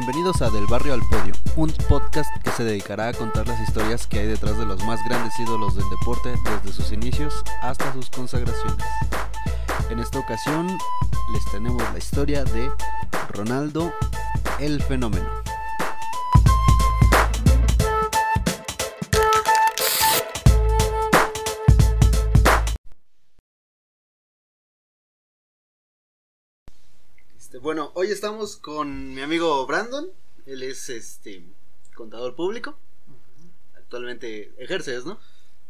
Bienvenidos a Del Barrio al Podio, un podcast que se dedicará a contar las historias que hay detrás de los más grandes ídolos del deporte desde sus inicios hasta sus consagraciones. En esta ocasión les tenemos la historia de Ronaldo el Fenómeno. Bueno, hoy estamos con mi amigo Brandon. Él es este contador público. Actualmente ejerces, ¿no?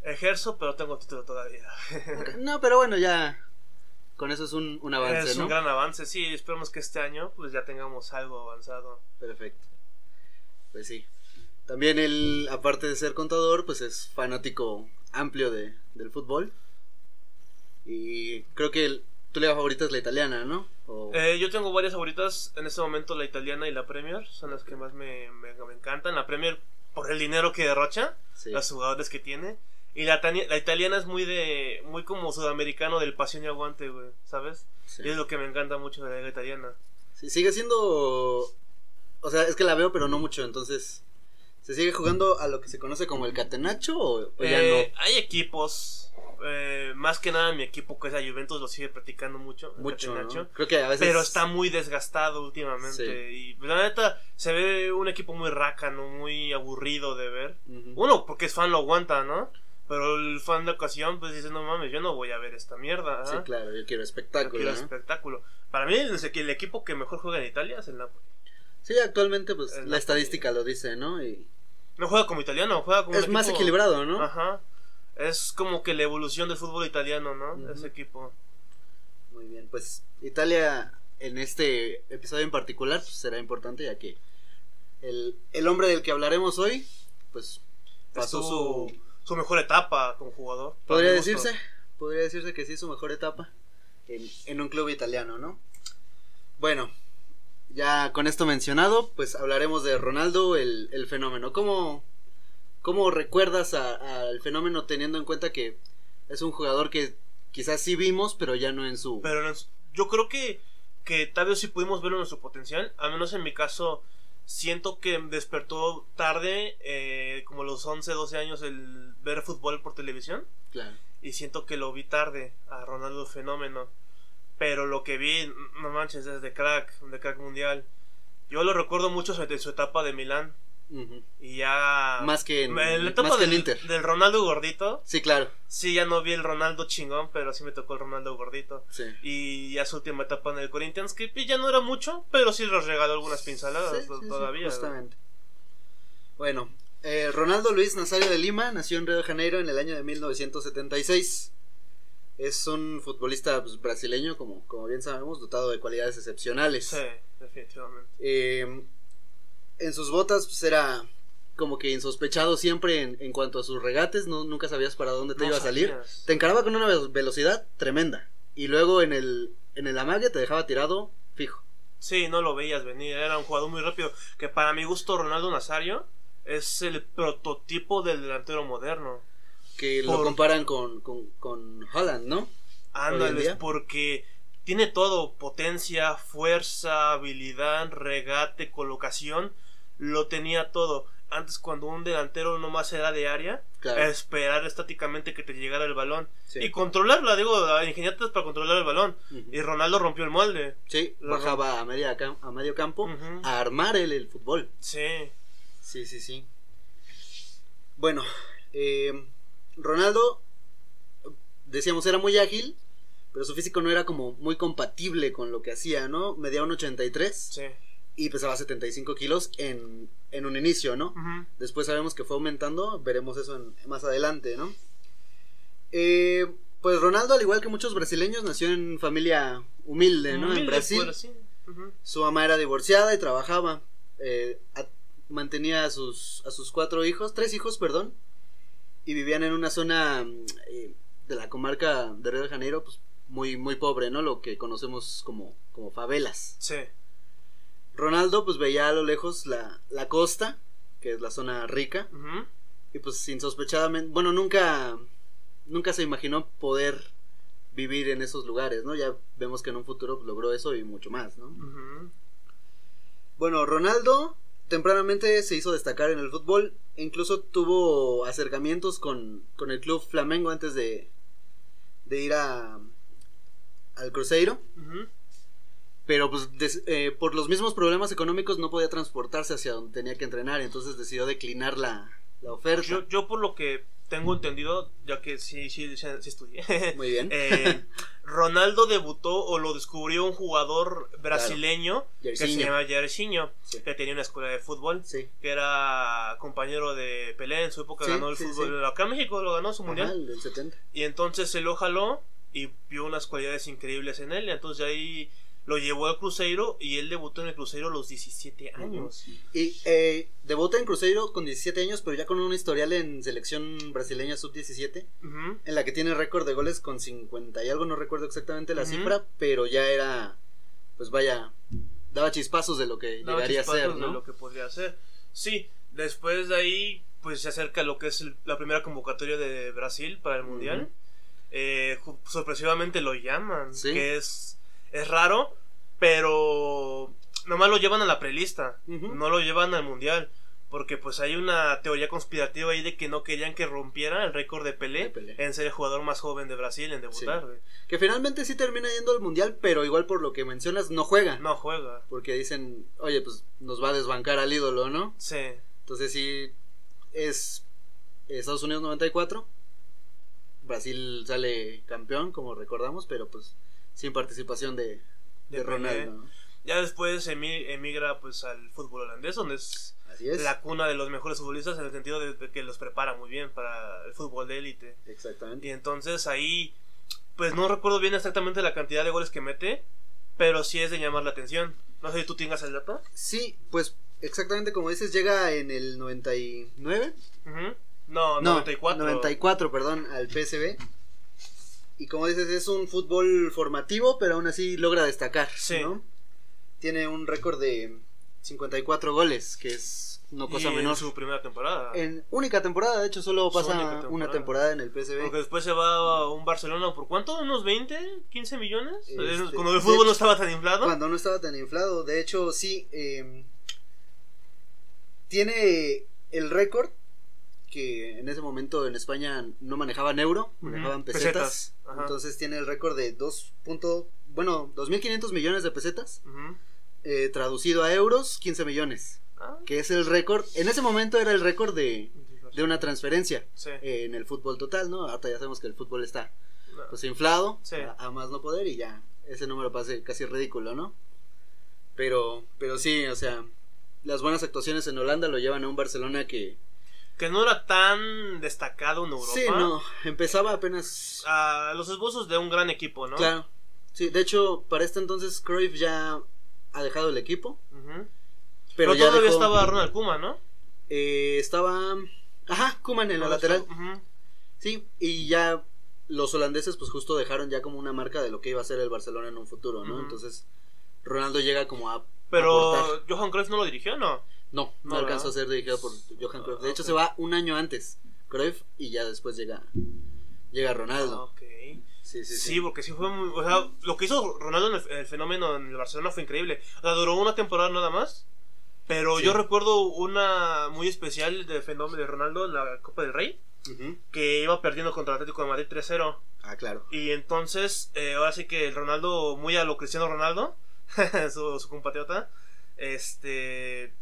Ejerzo, pero tengo título todavía. No, pero bueno, ya con eso es un, un avance, es ¿no? un gran avance, sí. Esperemos que este año pues ya tengamos algo avanzado. Perfecto. Pues sí. También él, aparte de ser contador, pues es fanático amplio de, del fútbol. Y creo que el- tu liga favorita es la italiana, ¿no? O- Eh, yo tengo varias favoritas en este momento, la italiana y la Premier. Son las que más me, me, me encantan. La Premier por el dinero que derrocha, sí. los jugadores que tiene. Y la, la italiana es muy de muy como sudamericano del pasión y aguante, güey, ¿sabes? Sí. Y es lo que me encanta mucho de la liga italiana. Sí, sigue siendo. O sea, es que la veo, pero no mucho. Entonces, ¿se sigue jugando a lo que se conoce como el catenacho o, o ya Eh, Hay equipos, eh, más que nada mi equipo que es la Juventus lo sigue practicando mucho. Mucho. ¿no? catenaccio. Creo que a veces. Pero está muy desgastado últimamente. Y pues, la neta, se ve un equipo muy rácano, muy aburrido de ver. Uno, porque es fan, lo aguanta, ¿no? Pero el fan de ocasión, pues dice, no mames, yo no voy a ver esta mierda. Sí, ¿ah? claro, yo quiero Yo espectáculo. quiero ¿no? espectáculo. Para mí, el, el equipo que mejor juega en Italia es el Napoli. Sí, actualmente, pues El la Napoli. estadística lo dice, ¿no? Y No juega como italiano, juega como es un más equipo- equilibrado, ¿no? Ajá. Es como que la evolución del fútbol italiano, ¿no? Ujú. Ese equipo. Muy bien, pues Italia en este episodio en particular pues, será importante ya que el, el hombre del que hablaremos hoy, pues pasó su... su mejor etapa como jugador. Podría decirse, podría decirse que sí, su mejor etapa en, en un club italiano, ¿no? Bueno, ya con esto mencionado, pues hablaremos de Ronaldo, el, el fenómeno. ¿Cómo, cómo recuerdas al fenómeno teniendo en cuenta que es un jugador que quizás sí vimos, pero ya no en su... Pero yo creo que, que tal vez sí pudimos verlo en su potencial. Al menos en mi caso, siento que despertó tarde, eh, como los 11, 12 años, el ver fútbol por televisión. Claro. Y siento que lo vi tarde a Ronaldo Fenómeno. Pero lo que vi, no manches, es de crack, de crack mundial. Yo lo recuerdo mucho de su etapa de Milán. Y ya. Más que en- etapa más que del, Inter. del Ronaldo gordito. Sí, claro. Sí, ya no vi el Ronaldo chingón, pero sí me tocó el Ronaldo gordito. Sí. Y ya su última etapa en el Corinthians, que ya no era mucho, pero sí les regaló algunas pinceladas Sí, sí, sí, todavía. justamente. Bueno, eh, Ronaldo Luis Nazario de Lima nació en Río de Janeiro en el año de 1976. Es un futbolista pues, brasileño, como, como bien sabemos, dotado de cualidades excepcionales. Sí, definitivamente. Eh, en sus botas pues, era como que insospechado siempre en, en cuanto a sus regates, no, nunca sabías para dónde te No iba a salir. sabías. Te encaraba con una ve- velocidad tremenda. Y luego en el, en el amague te dejaba tirado fijo. Sí, no lo veías venir, era un jugador muy rápido. Que para mi gusto, Ronaldo Nazario es el prototipo del delantero moderno. Que lo comparan con, con, con Holland, ¿no? Ándales, porque tiene todo: potencia, fuerza, habilidad, regate, colocación. Lo tenía todo. Antes, cuando un delantero nomás era de área, Claro. esperar estáticamente que te llegara el balón Sí. y controlarla, digo, ingeniártelas para controlar el balón. Y Ronaldo rompió el molde. Sí, Lo bajaba a, media a medio campo a armar él el fútbol. Sí, Sí, sí, sí. Bueno, eh, Ronaldo, decíamos, era muy ágil, pero su físico no era como muy compatible con lo que hacía, ¿no? Medía un 83 sí. Y pesaba 75 kilos en, en un inicio, ¿no? Después sabemos que fue aumentando, veremos eso en- más adelante, ¿no? Eh, pues Ronaldo, al igual que muchos brasileños, nació en familia humilde, ¿no? en Brasil. sí. Su mamá era divorciada y trabajaba. eh, a- mantenía a sus, a sus cuatro hijos, tres hijos, perdón. Y vivían en una zona eh, de la comarca de Río de Janeiro, pues muy, muy pobre, ¿no? Lo que conocemos como, como favelas. Sí. Ronaldo, pues veía a lo lejos la, la costa, que es la zona rica. Y pues insospechadamente, bueno, nunca, nunca se imaginó poder vivir en esos lugares, ¿no? Ya vemos que en un futuro pues, logró eso y mucho más, ¿no? Bueno, Ronaldo tempranamente se hizo destacar en el fútbol. E incluso tuvo acercamientos con, con el club Flamengo antes de, de ir a, al Cruzeiro. Pero pues des- eh, por los mismos problemas económicos no podía transportarse hacia donde tenía que entrenar. Entonces decidió declinar la, la oferta. Yo, yo por lo que tengo entendido, ya que sí, sí, sí, sí estudié, Muy bien. eh, Ronaldo debutó o lo descubrió un jugador brasileño que se llama Jairzinho, Sí. que tenía una escuela de fútbol, Sí. que era compañero de Pelé en su época, ganó el fútbol acá en México, lo ganó su mundial. Ajá, del 70. Y entonces se lo jaló y vio unas cualidades increíbles en él. Y entonces ahí lo llevó al Cruzeiro y él debutó en el Cruzeiro a los 17 años. Y eh, debuta en Cruzeiro con 17 años, pero ya con un historial en selección brasileña sub-17, Ujú. en la que tiene récord de goles con 50 y algo, no recuerdo exactamente la cifra, pero ya era, pues vaya, daba chispazos de lo que Daba llegaría a ser, chispazos de ¿no? lo que podría ser. Sí, después de ahí pues se acerca lo que es el- la primera convocatoria de Brasil para el Mundial. Eh, sorpresivamente lo llaman, Sí. que es, es raro, pero nomás lo llevan a la prelista, no lo llevan al Mundial. Porque pues hay una teoría conspirativa ahí de que no querían que rompiera el récord de Pelé, De Pelé. en ser el jugador más joven de Brasil en debutar. Sí. Que finalmente sí termina yendo al mundial, pero igual por lo que mencionas, no juega. No juega. Porque dicen, oye, pues nos va a desbancar al ídolo, ¿no? Sí. Entonces sí, es Estados Unidos 94. Brasil sale campeón, como recordamos, pero pues sin participación de, de. Ronaldo. ¿no? Ya después emi- emigra pues al fútbol holandés, donde es la cuna de los mejores futbolistas en el sentido de, que los prepara muy bien para el fútbol de élite. Exactamente. Y entonces ahí, pues no recuerdo bien exactamente la cantidad de goles que mete, pero sí es de llamar la atención. No sé si tú tengas el dato. Sí, pues exactamente como dices, llega en el 99. Ujú. No, No, 94. 94, perdón, al PSV. Y como dices, es un fútbol formativo, pero aún así logra destacar. Sí. ¿no? Tiene un récord de 54 goles, que es no cosa Y menor. en su primera temporada. En única temporada, de hecho, solo pasa temporada. una temporada en el PSV. Porque después se va a un Barcelona por cuánto? ¿Unos 20? ¿15 millones? Este, Cuando el fútbol no estaba tan inflado. Cuando no estaba tan inflado. De hecho, sí. eh, tiene el récord que en ese momento en España no manejaban euro, manejaban pesetas. Entonces tiene el récord de 2. punto- bueno, 2.500 millones de pesetas. Eh, traducido a euros, 15 millones. Ah, Que es el récord. En ese momento era el récord de, de una transferencia Sí. eh, en el fútbol total, ¿no? Ahora ya sabemos que el fútbol está No. pues inflado Sí. a, a más no poder y ya ese número parece casi ridículo, ¿no? Pero, pero sí, o sea, las buenas actuaciones en Holanda lo llevan a un Barcelona que que no era tan destacado en Europa. sí, no, empezaba apenas, A los esbozos de un gran equipo, ¿no? claro, sí, de hecho para este entonces Cruyff ya ha dejado el equipo, Ujú. pero, Pero, ya todavía dejó- estaba Ronald Koeman, ¿no? eh, estaba, ajá, Koeman en la lateral, Ujú. sí, y ya los holandeses pues justo dejaron ya como una marca de lo que iba a ser el Barcelona en un futuro, ¿no? Entonces Ronaldo llega como a Pero. Johan Cruyff no lo dirigió, ¿no? No, no, No, alcanzó a ser dirigido por Johan Cruyff. De Ah, hecho, se va un año antes Cruyff y ya después llega llega Ah, Ronaldo. ok. Sí, sí, Sí, sí. porque sí fue muy. O sea, lo que hizo Ronaldo en el, el fenómeno en el Barcelona fue increíble. O sea, duró una temporada nada más. Pero Sí. yo recuerdo una muy especial del fenómeno de Ronaldo en la Copa del Rey. Que iba perdiendo contra el Atlético de Madrid 3-0. Ah, claro. Y entonces, eh, ahora sí que el Ronaldo, muy a lo Cristiano Ronaldo, su, su compatriota, este.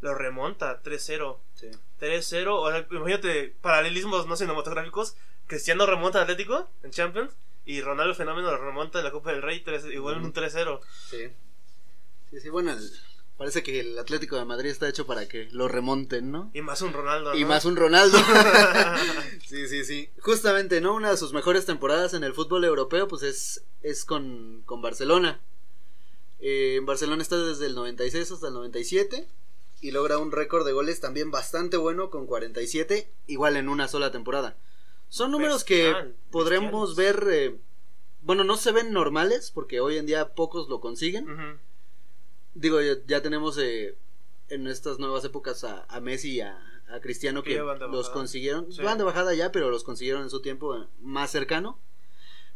Lo remonta 3-0. Sí. 3-0. O sea, imagínate, paralelismos no cinematográficos. Cristiano remonta Atlético en Champions. Y Ronaldo Fenómeno lo remonta en la Copa del Rey, 3 igual en un 3-0. Sí. Sí, sí, bueno, el- parece que el Atlético de Madrid está hecho para que lo remonten, ¿no? Y más un Ronaldo. Y más un Ronaldo. sí, sí, sí. Justamente, ¿no? Una de sus mejores temporadas en el fútbol europeo, pues es, es con, con Barcelona. Eh, en Barcelona está desde el 96 hasta el 97 y logra un récord de goles también bastante bueno con 47, igual en una sola temporada. Son números Bestial, que podremos ver, eh, bueno, no se ven normales porque hoy en día pocos lo consiguen. Digo, ya, ya tenemos eh, en estas nuevas épocas a, a Messi y a, a Cristiano Que los consiguieron. Sí. Van de bajada ya, pero los consiguieron en su tiempo eh, más cercano.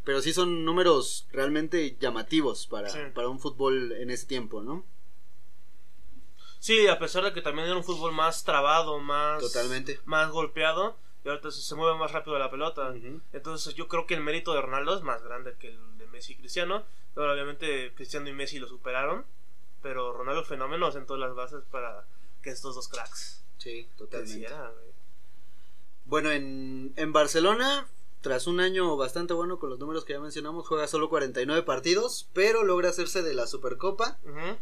Pero sí son números realmente llamativos para, Sí. para un fútbol en ese tiempo, ¿no? Sí, a pesar de que también era un fútbol más trabado, más. Totalmente. Más golpeado. Y ahorita se, mueve más rápido la pelota. Entonces yo creo que el mérito de Ronaldo es más grande que el de Messi y Cristiano. Pero obviamente Cristiano y Messi lo superaron. Pero Ronaldo fenómeno sentó las bases para que estos dos cracks Sí, totalmente. Bueno, en, en Barcelona, tras un año bastante bueno con los números que ya mencionamos, juega solo 49 partidos, pero logra hacerse de la Supercopa,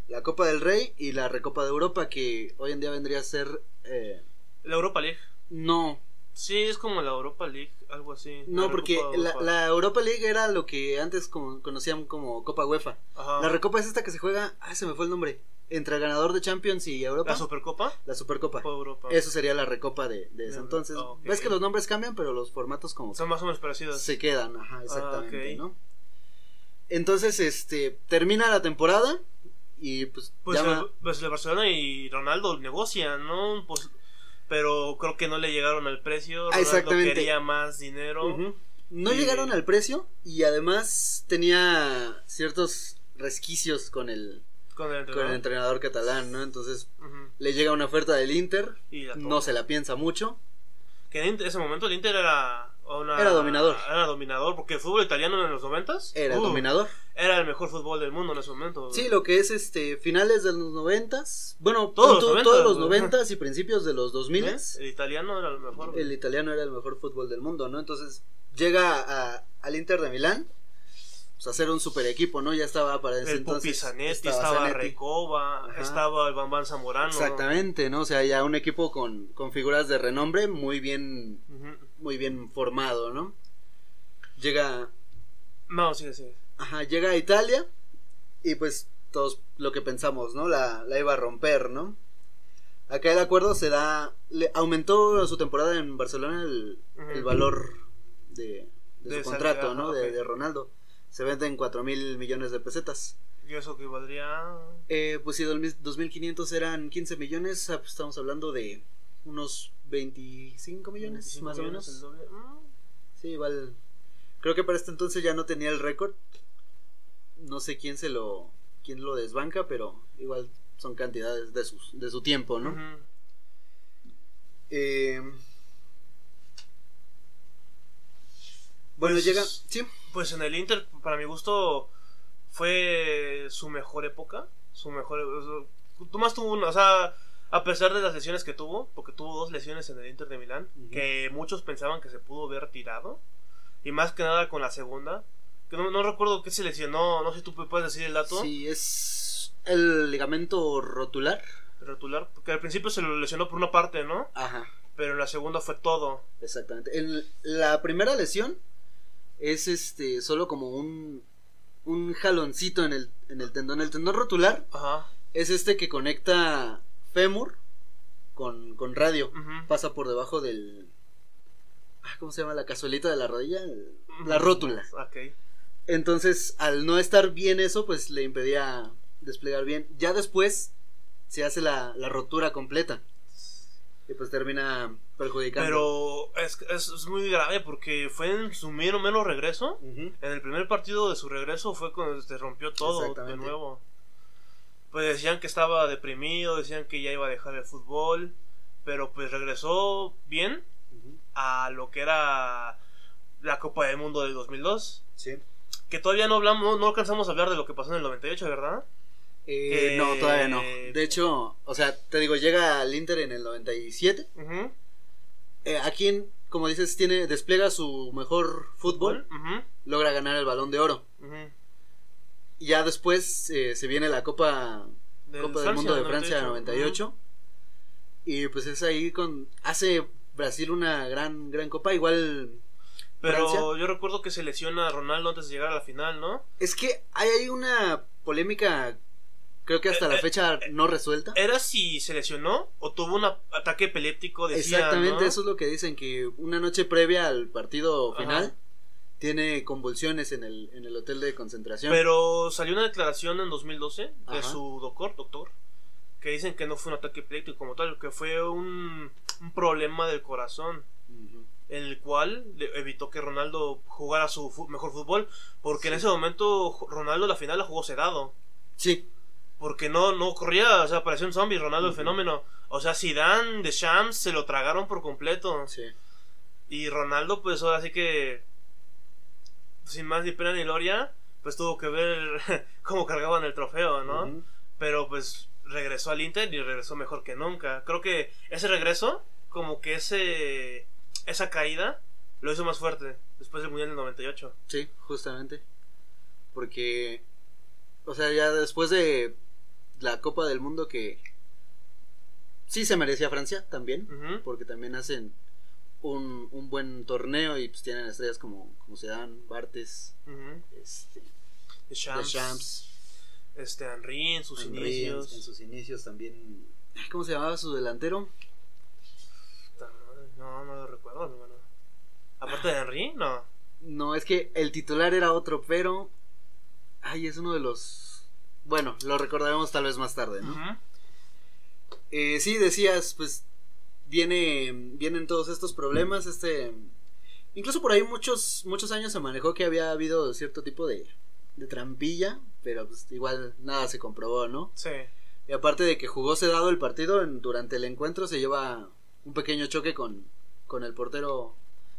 la Copa del Rey y la Recopa de Europa, que hoy en día vendría a ser... eh, La Europa League. no, Sí, es como la Europa League, algo así. no, porque la, Europa. la Europa League era lo que antes como- conocían como Copa UEFA. Ajá. La Recopa es esta que se juega, ah, se me fue el nombre, entre el ganador de Champions y Europa. ¿La Supercopa? la Supercopa. Europa. Eso sería la Recopa de, de ese entonces. ah. Ves que los nombres cambian, pero los formatos como Son más o menos parecidas. se quedan, ajá, exactamente, ok. ¿no? Entonces, este, termina la temporada y pues, Pues, llama- el, pues el Barcelona y Ronaldo negocian, ¿no? Pues, pero creo que no le llegaron al precio. Ronaldo exactamente. quería más dinero. No y- llegaron al precio y además tenía ciertos resquicios con el, Con el con entrenador. el entrenador catalán, ¿no? Entonces le llega una oferta del Inter, Y no se la piensa mucho. Que en ese momento el Inter era una- Era dominador. Era dominador, porque el fútbol italiano en los noventas Era el uh, dominador. Era el mejor fútbol del mundo en ese momento. Sí, lo que es este finales de los noventas, bueno, Todos los tú, noventas, todos los noventas y principios de los dos ¿Eh? miles. El italiano era el mejor. el italiano era el mejor fútbol del mundo, ¿no? Entonces llega a- al Inter de Milán pues, a ser un super equipo, ¿no? Ya estaba para ese el entonces. Zanetti, estaba, Zanetti. Recoba, Ajá. estaba el Bambán Zamorano. Exactamente, ¿no? O sea, ya un equipo con, con figuras de renombre muy bien. Muy bien formado, ¿no? Llega No, sí, sí. ajá, llega a Italia y pues todos lo que pensamos, ¿no? La, la iba a romper, ¿no? Acá el acuerdo se da le aumentó su temporada en Barcelona el, valor de, de De su contrato, ¿no? De, Ronaldo. Se venden cuatro mil millones de pesetas. Y eso que valdría. Eh, pues si 2.500 eran 15 millones, ah, pues estamos hablando de unos 25 millones, 25 más millones, o menos. doble. Mm. Sí, igual. Creo que para este entonces ya no tenía el récord. No sé quién se lo quién lo desbanca, pero igual son cantidades de sus de su tiempo, ¿no? Eh, bueno, Pues- llega, sí, Pues en el Inter, para mi gusto, fue su mejor época. Su mejor. Tomás tuvo una. O sea, a pesar de las lesiones que tuvo, porque tuvo dos lesiones en el Inter de Milán, que muchos pensaban que se pudo ver tirado. Y más que nada con la segunda. Que no, no recuerdo qué se lesionó. No sé si tú puedes decir el dato. sí es el ligamento rotular. Rotular. Porque al principio se lo lesionó por una parte, ¿no? Ajá, Pero en la segunda fue todo. exactamente. En la primera lesión es este solo como un un jaloncito en el en el tendón, el tendón rotular Ajá. es este que conecta fémur con, con radio. Pasa por debajo del. ah, ¿Cómo se llama? La cazuelita de la rodilla. El- La rótula. Ok. Entonces, al no estar bien eso, pues le impedía desplegar bien. Ya después se hace la, la rotura completa. Y pues termina perjudicando. Pero es, es, es muy grave porque fue en su menos menos regreso. En el primer partido de su regreso fue cuando se rompió todo de nuevo. Pues decían que estaba deprimido, decían que ya iba a dejar el fútbol, pero pues regresó bien a lo que era la Copa del Mundo del 2002. Sí. Que todavía no hablamos, no, alcanzamos a hablar de lo que pasó en el 98, ¿verdad? Eh, Eh, no, todavía no. De hecho, o sea, te digo, llega al Inter en el 97. Ujú. Eh, aquí, en- como dices, tiene despliega su mejor fútbol. Logra ganar el balón de oro. Y ya después eh, se viene la Copa, Del Copa del Francia, Mundo de 98, Francia 98. Y pues es ahí con. Hace Brasil una gran, gran copa. Igual. Pero Francia. yo recuerdo que se lesiona a Ronaldo antes de llegar a la final, ¿no? Es que hay ahí una polémica. Creo que hasta Eh, la eh, fecha no resuelta. ¿Era si se lesionó o tuvo un ataque epiléptico? Decía, Exactamente, ¿no? eso es lo que dicen. Que una noche previa al partido Ajá. Tiene convulsiones en el, en el hotel de concentración. Pero salió una declaración en 2012 de Ajá. su doctor, doctor, que dicen que no fue un ataque epiléptico como tal, que fue un, un problema del corazón, el cual le- evitó que Ronaldo jugara su mejor fútbol, porque en ese momento Ronaldo la final la jugó sedado. Sí. Porque no, no corría, o sea, parecía un zombie, Ronaldo el fenómeno. O sea, Zidane, de Shams se lo tragaron por completo. Sí. Y Ronaldo, pues ahora sí que, sin más ni pena ni gloria, pues tuvo que ver cómo cargaban el trofeo, ¿no? Pero pues regresó al Inter y regresó mejor que nunca. Creo que ese regreso, como que ese esa caída, lo hizo más fuerte después del Mundial del 98. Sí, justamente. Porque, o sea, ya después de la Copa del Mundo que sí se merecía Francia también, porque también hacen un, un buen torneo y pues tienen estrellas como, como Zidane, Bartes, este, De Shams, Deschamps, este Henry en sus Henry, inicios. En, en sus inicios también. ¿Cómo se llamaba su delantero? No, no lo recuerdo. Aparte de Henry, no. No, es que el titular era otro, pero. Ay, es uno de los. Bueno, lo recordaremos tal vez más tarde, ¿no? Eh, sí, decías, pues viene, vienen todos estos problemas, este, incluso por ahí muchos, muchos años se manejó que había habido cierto tipo de, de trampilla, pero pues igual nada se comprobó, ¿no? Sí. Y aparte de que jugó sedado el partido, en- durante el encuentro se lleva un pequeño choque con, con el portero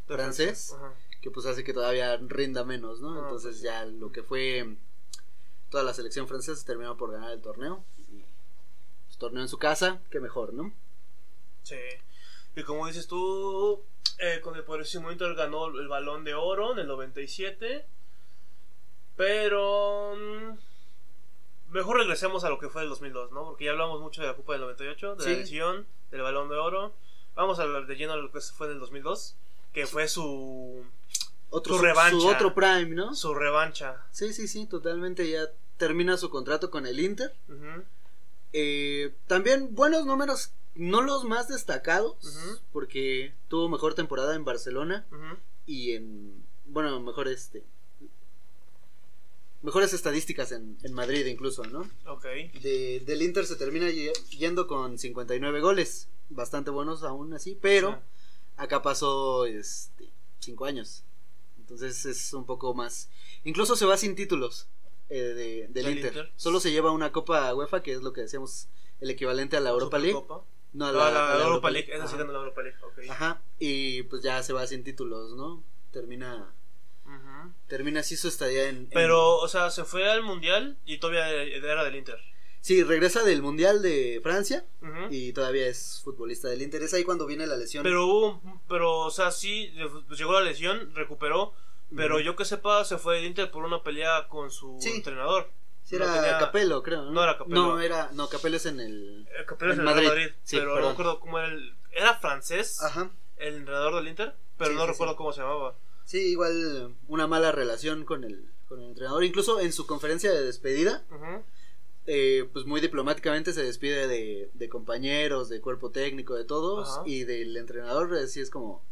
de francés, Ajá. que pues hace que todavía rinda menos, ¿no? Ah, Entonces pues. ya lo que fue toda la selección francesa terminó por ganar el torneo. Y, pues, torneo en su casa, qué mejor, ¿no? Sí. Y como dices tú, eh, con el Borussia Inter ganó el balón de oro en el 97. Pero. mm, Mejor regresemos a lo que fue el 2002, ¿no? Porque ya hablamos mucho de la Copa del 98, de Sí. la edición, del balón de oro. Vamos a hablar de lleno de lo que fue en el 2002, que fue su, Otro, Su revancha. su otro prime, ¿no? su revancha. Sí, sí, sí, totalmente. Ya termina su contrato con el Inter. Eh, también buenos números, no los más destacados, porque tuvo mejor temporada en Barcelona y en, bueno, mejor este, mejores estadísticas en, en Madrid incluso, ¿no? Ok. De, del Inter se termina ye- yendo con 59 goles, bastante buenos aún así, pero acá pasó este, 5 años. Entonces es un poco más. Incluso se va sin títulos eh, de- del. Inter. Solo se lleva una Copa UEFA, que es lo que decíamos, el equivalente a la Europa League. No, a la, la, a la Europa League, esa sí Ajá. ganó la Europa League, ok. Ajá, y pues ya se va sin títulos, ¿no? Termina Ujú. termina así su estadía en, en- Pero, o sea, se fue al mundial y todavía era del Inter. Sí, regresa del Mundial de Francia y todavía es futbolista del Inter. Es ahí cuando viene la lesión. Pero hubo, un- pero, o sea, sí, pues, llegó la lesión, recuperó. Pero yo que sepa, se fue del Inter por una pelea con su Sí. entrenador. Sí, no era tenía- Capello, creo. ¿no? No era Capello. No, era, no, Capello es en el... Eh, Capello es En el Real Madrid. Madrid. Sí, pero no perdón. acuerdo cómo era el. Era francés, Ajá. el entrenador del Inter. Pero Sí, no sí, recuerdo cómo se llamaba. Sí, igual una mala relación con el, con el entrenador. Incluso en su conferencia de despedida, Ujú. eh, pues muy diplomáticamente se despide de, de compañeros, de cuerpo técnico, de todos. Y del entrenador, así es como,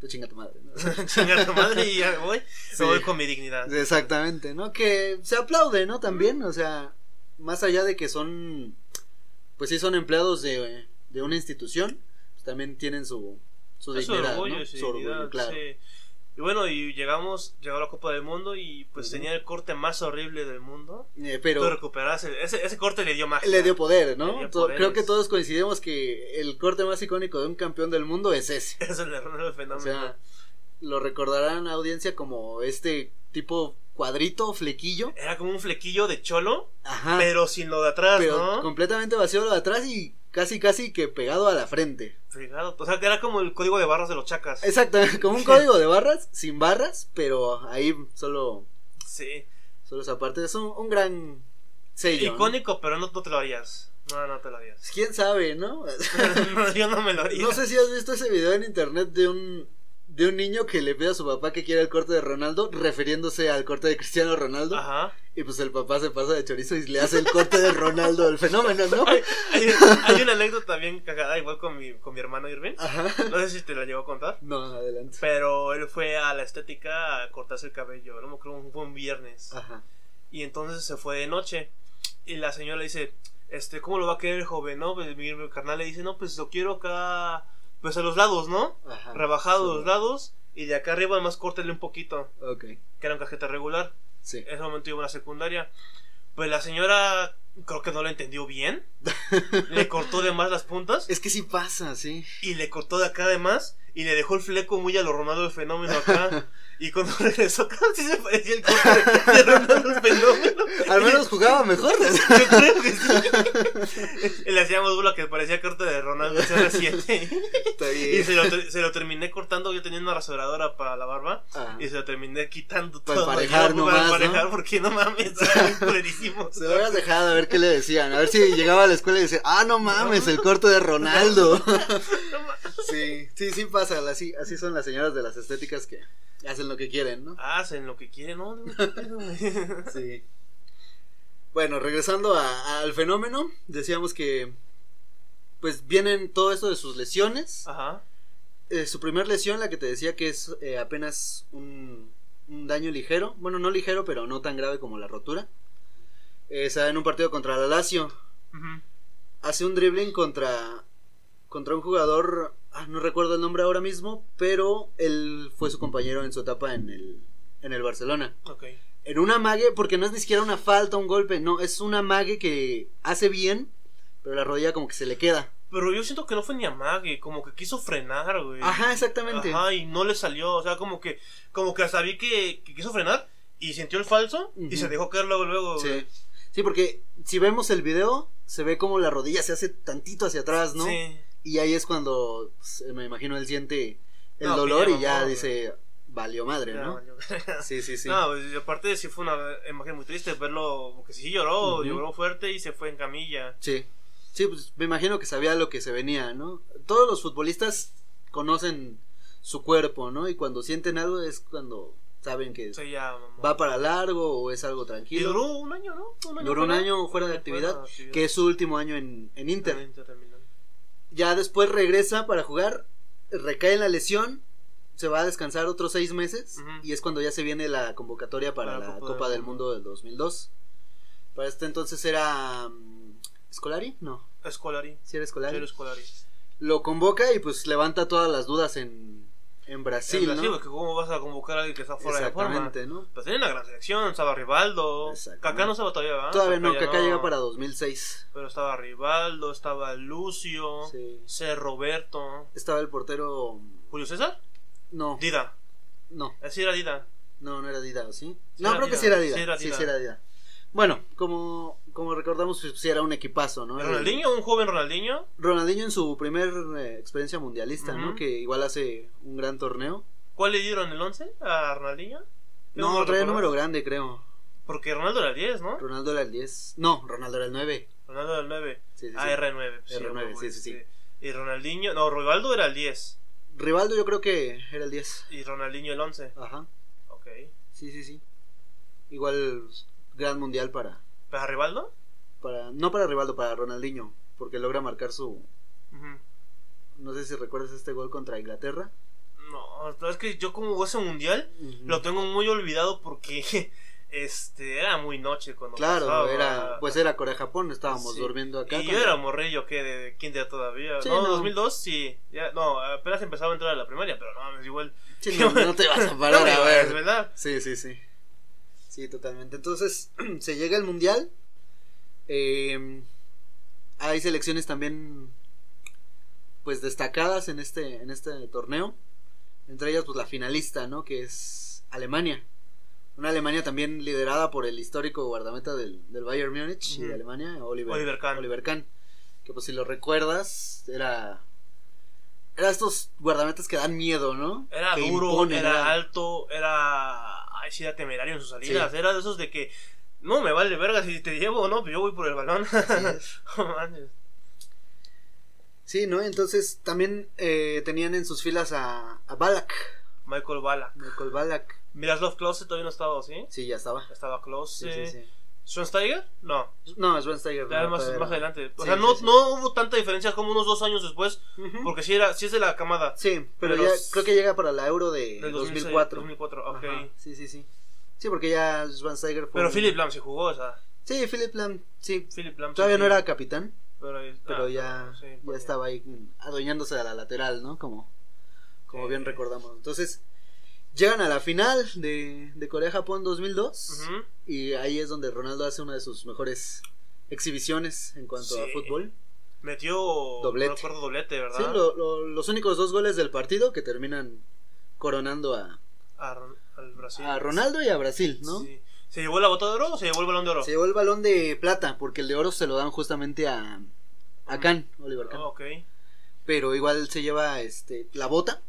tú chinga tu madre. ¿no? Chinga tu madre y ya voy. Sí. Me voy con mi dignidad. Exactamente, ¿no? Que se aplaude, ¿no? También, o sea, más allá de que son, pues sí son empleados de, de una institución, pues también tienen su, su Es su dignidad, orgullo, ¿no? su Su orgullo, dignidad, claro. sí. Y bueno, y llegamos, llegó la Copa del Mundo y pues tenía el corte más horrible del mundo. Eh, Tú pero recuperas el- ese, ese corte le dio magia. le dio poder, ¿no? dio To- poderes. Creo que todos coincidimos que el corte más icónico de un campeón del mundo es ese. Es el error del O fenómeno. sea, lo recordarán audiencia como este tipo cuadrito, flequillo. Era como un flequillo de cholo, Ajá. pero sin lo de atrás, pero ¿no? completamente vacío lo de atrás y casi casi que pegado a la frente. Fregado. O sea, que era como el código de barras de los chacas. Exactamente, como un código de barras, sin barras, pero ahí solo, Sí. solo esa parte. Es un, un gran sello. ¿no? Icónico, pero no, no te lo harías. No, no te lo harías. ¿Quién sabe? No, Yo no me lo haría. no sé si has visto ese video en internet de un, de un niño que le pide a su papá que quiera el corte de Ronaldo, refiriéndose al corte de Cristiano Ronaldo. Ajá. Y pues el papá se pasa de chorizo y le hace el corte de Ronaldo, el fenómeno, ¿no? Hay, hay una anécdota bien cagada, igual con mi, con mi hermano Irving. Ajá. No sé si te la llegó a contar. No, adelante. Pero él fue a la estética a cortarse el cabello. No me acuerdo, fue un viernes. Ajá. Y entonces se fue de noche. Y la señora le dice, este, ¿cómo lo va a querer el joven, no? Pues mi, mi carnal le dice, no, pues lo quiero acá, pues a los lados, ¿no? Ajá. Rebajado a Sí. los lados. Y de acá arriba además córtele un poquito. Ok. Que era un cajeta regular. Sí. En ese momento iba a la secundaria. Pues la señora creo que no lo entendió bien. le cortó de más las puntas Es que sí pasa, sí. y le cortó de acá de más y le dejó el fleco muy a lo Ronaldo el fenómeno acá. Y cuando regresó sí se parecía el corte de, Ronaldo fenómeno. Al menos jugaba mejor. Yo creo que sí. Le hacíamos que parecía corte de Ronaldo CR7. Está Y se lo, se lo terminé cortando, yo tenía una rasuradora para la barba. Ah. Y se lo terminé quitando Para todo. emparejar nomás, Para emparejar, ¿no? porque no mames. Se lo hubieras dejado a ver qué le decían. A ver si llegaba a la escuela y decía, ah, no mames, el corte de Ronaldo. No. Sí, sí, sí pasa. Así, así son las señoras de las estéticas que hacen lo que quieren, ¿no? Hacen lo que quieren, ¿no? Sí. Bueno, regresando a- al fenómeno, decíamos que pues vienen todo esto de sus lesiones. Ajá. Eh, su primer lesión, la que te decía que es eh, apenas un, un daño ligero, bueno, no ligero, pero no tan grave como la rotura. Eh, se da en un partido contra la Lazio. Hace un dribbling contra contra un jugador, ah, no recuerdo el nombre ahora mismo, pero él fue su compañero en su etapa en el en el Barcelona. Ok. En una mague, porque no es ni siquiera una falta, un golpe, no, es una mague que hace bien, pero la rodilla como que se le queda. Pero yo siento que no fue ni amague, como que quiso frenar, güey. Ajá, exactamente. Ajá, y no le salió, o sea, como que, como que hasta vi que, que quiso frenar y sintió el falso y se dejó caer luego, luego, Sí. güey. Sí, porque si vemos el video, se ve como la rodilla se hace tantito hacia atrás, ¿no? Sí. Y ahí es cuando, pues, me imagino, él siente el No, dolor y ya dice, valió madre, ¿no? valió. Sí, sí, sí. No, pues, y aparte sí fue una imagen muy triste verlo, porque sí lloró, Ujú. lloró fuerte y se fue en camilla. Sí. Sí, pues me imagino que sabía lo que se venía, ¿no? Todos los futbolistas conocen su cuerpo, ¿no? Y cuando sienten algo es cuando saben que sea, ya va para largo o es algo Y tranquilo. duró un año, ¿no? Un Duró un fuera. año fuera de actividad, que es su último año en, en Inter. En Inter terminó. Ya después regresa para jugar, recae en la lesión, se va a descansar otros seis meses y es cuando ya se viene la convocatoria para, Para la Copa Copa, del del Mundo del 2002. Para este entonces era... mm, ¿Escolari? No, Escolari. sí era Escolari. Cero Escolari. Lo convoca y pues levanta todas las dudas en, en Brasil, En Brasil, ¿no? porque ¿cómo vas a convocar a alguien que está fuera de forma? Exactamente, ¿no? Pues tenía una gran selección, estaba Rivaldo. Kaká no estaba todavía, ¿verdad? Todavía no, Kaká llega para 2006. Pero estaba Rivaldo, estaba Lucio, Sí. C. Roberto. Estaba el portero... ¿Julio César? No, Dida. no, Así era Dida. no, no era Dida, ¿o ¿sí? Sí no, creo que Dida, sí era Dida. sí era Sí, Dida. sí era Dida. Bueno, como, como recordamos, pues era un equipazo, ¿no? Ronaldinho, un joven Ronaldinho. Ronaldinho en su primer eh, experiencia mundialista, ¿no? Que igual hace un gran torneo. ¿Cuál le dieron el 11 a Ronaldinho? ¿Qué No, trae recuerdas? número grande, creo. Porque Ronaldo era el 10, ¿no? Ronaldo era el 10. No, Ronaldo era el 9. Ronaldo era el 9. Sí, sí, sí. Ah, R9. R9, sí, sí, sí. Y Ronaldinho, no, Rivaldo era el 10. Rivaldo yo creo que era el 10. Y Ronaldinho el 11. Ajá. Ok. Sí, sí, sí. Igual gran mundial para, ¿Para Rivaldo? para no para Rivaldo, para Ronaldinho, porque logra marcar su no sé si recuerdas este gol contra Inglaterra. No, es que yo como ese mundial lo tengo muy olvidado porque este era muy noche cuando Claro, pasaba. era pues era Corea Japón, estábamos Sí. durmiendo acá. Y yo cuando- era morrillo que de kinder todavía. Sí, no, no. 2002 sí. Ya, no, apenas empezaba a entrar a la primaria, pero no, mames, igual. Sí, no, no te vas a parar a ver. ¿verdad? Sí, sí, sí. Sí, totalmente. Entonces, se llega el mundial. eh, hay selecciones también pues destacadas en este en este torneo. Entre ellas pues la finalista, ¿no? Que es Alemania. Una Alemania también liderada por el histórico guardameta del, del Bayern Múnich y de Alemania, Oliver, Oliver Kahn. Oliver Kahn. Que pues si lo recuerdas, era era estos guardametas que dan miedo, ¿no? Era Que duro, imponen, era alto, era. Ay, sí, era temerario en sus salidas. Era de esos de que. No me vale verga si te llevo o no, pero yo voy por el balón. Sí, ¿no? Entonces también eh, tenían en sus filas a, a Balak, Michael Bala. Michael Balak. Miroslav Klose todavía no estaba, ¿sí? Sí, ya estaba. Estaba Sí, Klose. sí, sí. ¿Schweinsteiger? No, No, Schweinsteiger. ya no, más, adelante. O Sí, sea, no, sí. no hubo tanta diferencia como unos dos años después, porque sí, era, sí es de la camada. Sí, pero ya creo que llega para la Euro de del 2006, 2004. 2004, ok. Ajá, Sí, sí, sí. Sí, porque ya Schweinsteiger fue... Pero un- Philip Lam sí jugó, o sea. Sí, Philip Lam, sí. Philip Lam Todavía no era capitán, Pero, ahí- pero ah, ya, ya estaba ahí adueñándose de la lateral, ¿no? Como, como bien recordamos. Entonces, llegan a la final de, de Corea-Japón 2002. Ujú. Y ahí es donde Ronaldo hace una de sus mejores exhibiciones en cuanto a Sí. fútbol. Metió. Doblete. No recuerdo doblete, ¿verdad? Sí, lo- lo- los únicos dos goles del partido que terminan coronando a, A Ron- al Brasil. a Ronaldo y a Brasil, ¿no? Sí. ¿Se llevó la bota de oro o se llevó el balón de oro? Se llevó el balón de plata, porque el de oro se lo dan justamente a, a Kahn, Oliver Kahn. Ah, ok. Pero igual se lleva este la bota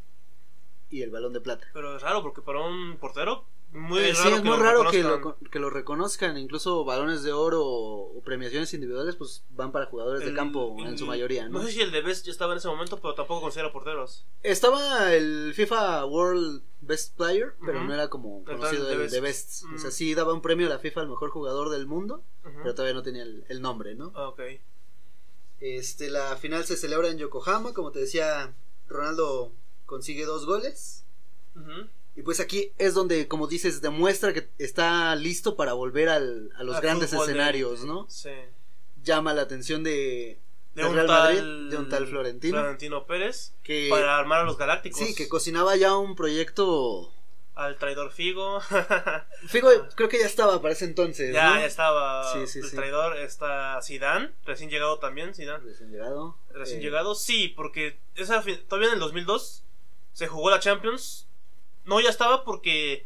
y el balón de plata. Pero es raro porque para un portero. Muy Eh, raro sí, es que muy lo raro que lo, que lo reconozcan. Incluso balones de oro o, premiaciones individuales, pues van para jugadores de El- campo en su mayoría, ¿no? No sé si el de Best ya estaba en ese momento, pero tampoco considera porteros. Estaba el FIFA World Best Player, pero no era como El conocido de el Best. de Best. O sea, Mm. sí daba un premio a la FIFA al mejor jugador del mundo, pero todavía no tenía el, el nombre, ¿no? Ah, ok. Este, la final se celebra en Yokohama, como te decía, Ronaldo consigue dos goles. Y pues aquí es donde, como dices, demuestra que está listo para volver al- a los Al grandes de- escenarios, ¿no? Sí. Llama la atención de, De un Real tal. Madrid, de un tal Florentino, Florentino Pérez. que Para armar a los Galácticos. sí, que cocinaba ya un proyecto. Al traidor Figo. Figo, creo que ya estaba para ese entonces, ya, ¿no? ya estaba. Sí, sí, el sí. traidor está Zidane. Recién llegado también, Zidane. Recién llegado. Recién Eh, llegado, sí, porque esa todavía en el 2002 se jugó la Champions. No, ya estaba porque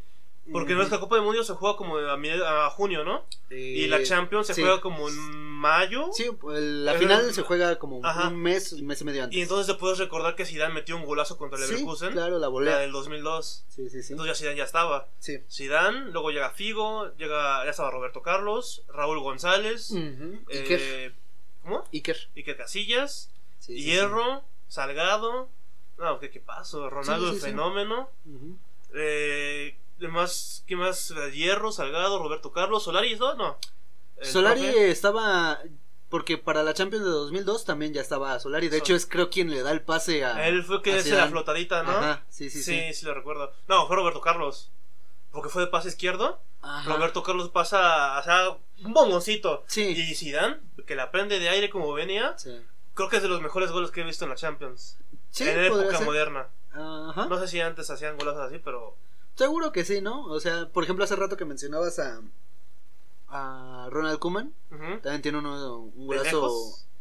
porque ujú. nuestra Copa del Mundo se juega como a, junio, ¿no? y la Champions se sí. juega como en mayo. Sí, la final se juega como ajá. un mes, un mes y medio antes. Y entonces te puedes recordar que Zidane metió un golazo contra el sí, Leverkusen. claro, la La volea. del 2002. Sí, sí, sí. Entonces ya Zidane ya estaba. Sí. Zidane, luego llega Figo, llega ya estaba Roberto Carlos, Raúl González, eh, Iker. ¿cómo? Iker. Iker Casillas, sí. Hierro, Salgado, no, ¿qué, qué pasó? Ronaldo Sí, sí, el fenómeno, Ujú. eh, demás, ¿qué más? Hierro, Salgado, Roberto Carlos, Solari, ¿no? no. El Solari profe. estaba. Porque para la Champions de 2002 también ya estaba Solari. De hecho, es creo quien le da el pase a. Él fue que hace la flotadita, ¿no? Ajá, sí, sí, sí. sí, sí, lo recuerdo. No, fue Roberto Carlos. Porque fue de pase izquierdo. Ajá. Roberto Carlos pasa, o sea, un bomboncito. Sí. Y Zidane, que la prende de aire como venía, Sí, creo que es de los mejores goles que he visto en la Champions. Sí, en época ser. moderna. Ajá. No sé si antes hacían golazos así, pero Seguro que sí, ¿no? O sea, por ejemplo, hace rato que mencionabas a. A Ronald Koeman. También tiene uno, un ¿De golazo.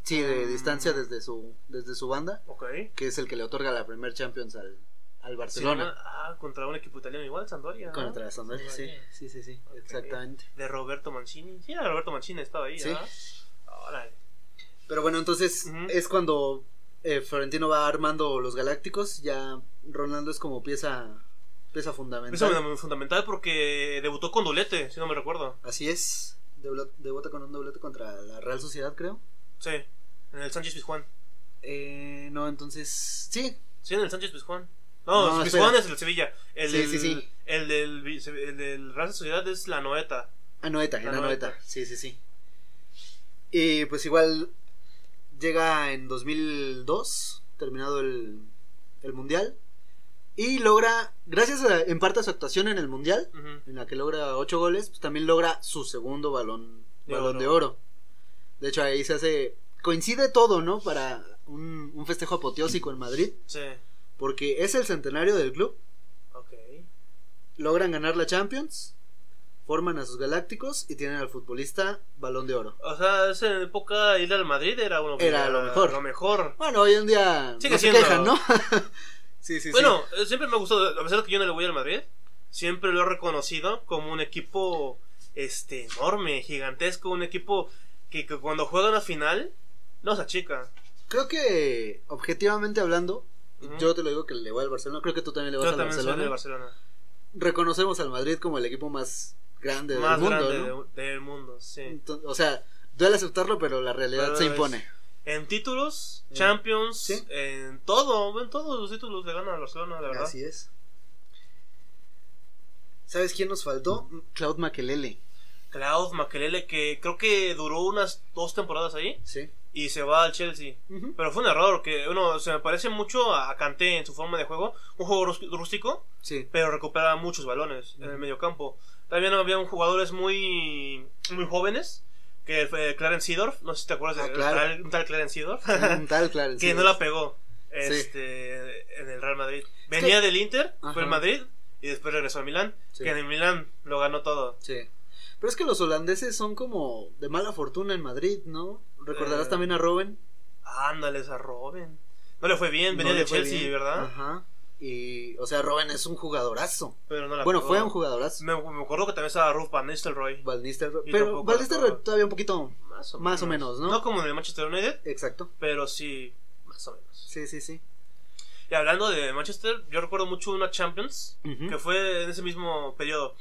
Sí, de Mm. distancia desde su, desde su banda. ok. Que es el que le otorga la primer Champions al, al Sí, Barcelona. ah, contra un equipo italiano igual, Sampdoria. ¿no? Contra Sampdoria, sí, sí, sí, sí, exactamente. De Roberto Mancini. Sí, era Roberto Mancini estaba ahí, Sí. Órale. Pero bueno, entonces es cuando eh, Florentino va armando los Galácticos. Ya Ronaldo es como pieza, pieza fundamental. Es fundamental porque debutó con doblete, si no me recuerdo. Así es. Debuta con un doblete contra la Real Sociedad, creo. Sí, en el Sánchez Pizjuán. Eh, no, entonces. Sí, Sí, en el Sánchez Pizjuán. No, No, Pizjuán es el Sevilla. El, Sí, del, sí, sí. El del, el del Real Sociedad es la Noeta. Anoeta, La en. Anoeta. Sí, sí, sí. Y pues igual llega en 2002, terminado el, el Mundial. Y logra, gracias a, en parte a su actuación en el Mundial, en la que logra ocho goles, pues también logra su segundo balón, De balón oro. de oro. De hecho, ahí se hace, coincide todo, ¿no? Para un, un festejo apoteósico en Madrid, Sí, porque es el centenario del club, ok. logran ganar la Champions, forman a sus galácticos y tienen al futbolista balón de oro. O sea, esa época ir al Madrid era uno Era lo mejor. Lo mejor. Bueno, hoy en día Sigue no se siendo. quejan, ¿no? sí, sí, bueno, eh, siempre me ha gustado, a pesar de que yo no le voy al Madrid, siempre lo he reconocido como un equipo este enorme, gigantesco, un equipo que, que cuando juega una final no se achica. Creo que, objetivamente hablando, yo te lo digo que le voy al Barcelona, creo que tú también le vas Yo al también soy Barcelona. de Barcelona. Reconocemos al Madrid como el equipo más grande Más del mundo, grande ¿no? de- del mundo, sí. O sea, duele aceptarlo, pero la realidad Pero se es- impone. En títulos, Eh, Champions, sí. en todo, en todos los títulos le gana al Barcelona, la verdad. Así es. ¿Sabes quién nos faltó? Claude Makelele. Claude Makelele, que creo que duró unas dos temporadas ahí Sí. y se va al Chelsea. Pero fue un error, que uno se me parece mucho a Kanté en su forma de juego. Un juego rús- rústico, Sí. pero recupera muchos balones en el medio campo. También había un jugadores muy, muy jóvenes, que fue Clarence Seedorf, no sé si te acuerdas Ah, de claro. tal, un tal Clarence Seedorf, Un tal, claro. que no la pegó Sí. este, en el Real Madrid. Venía del Inter, Ajá. fue el Madrid y después regresó al Milán, Sí. que en el Milán lo ganó todo. Sí. Pero es que los holandeses son como de mala fortuna en Madrid, ¿no? Recordarás Eh, también a Robben. Ándales a Robin. No le fue bien, venía No de Chelsea, bien. ¿verdad? Ajá. Y, o sea, Robben es un jugadorazo. Pero no la Bueno, pegó. fue un jugadorazo. Me, me acuerdo que también estaba Ruth Van Nistelrooy. Van Nistelrooy. Pero Van Nistelrooy todavía un poquito. Más o, Más o menos, ¿no? No como en el Manchester United, Exacto. pero sí, más o menos. Sí, sí, sí. Y hablando de Manchester, yo recuerdo mucho una Champions, que fue en ese mismo periodo,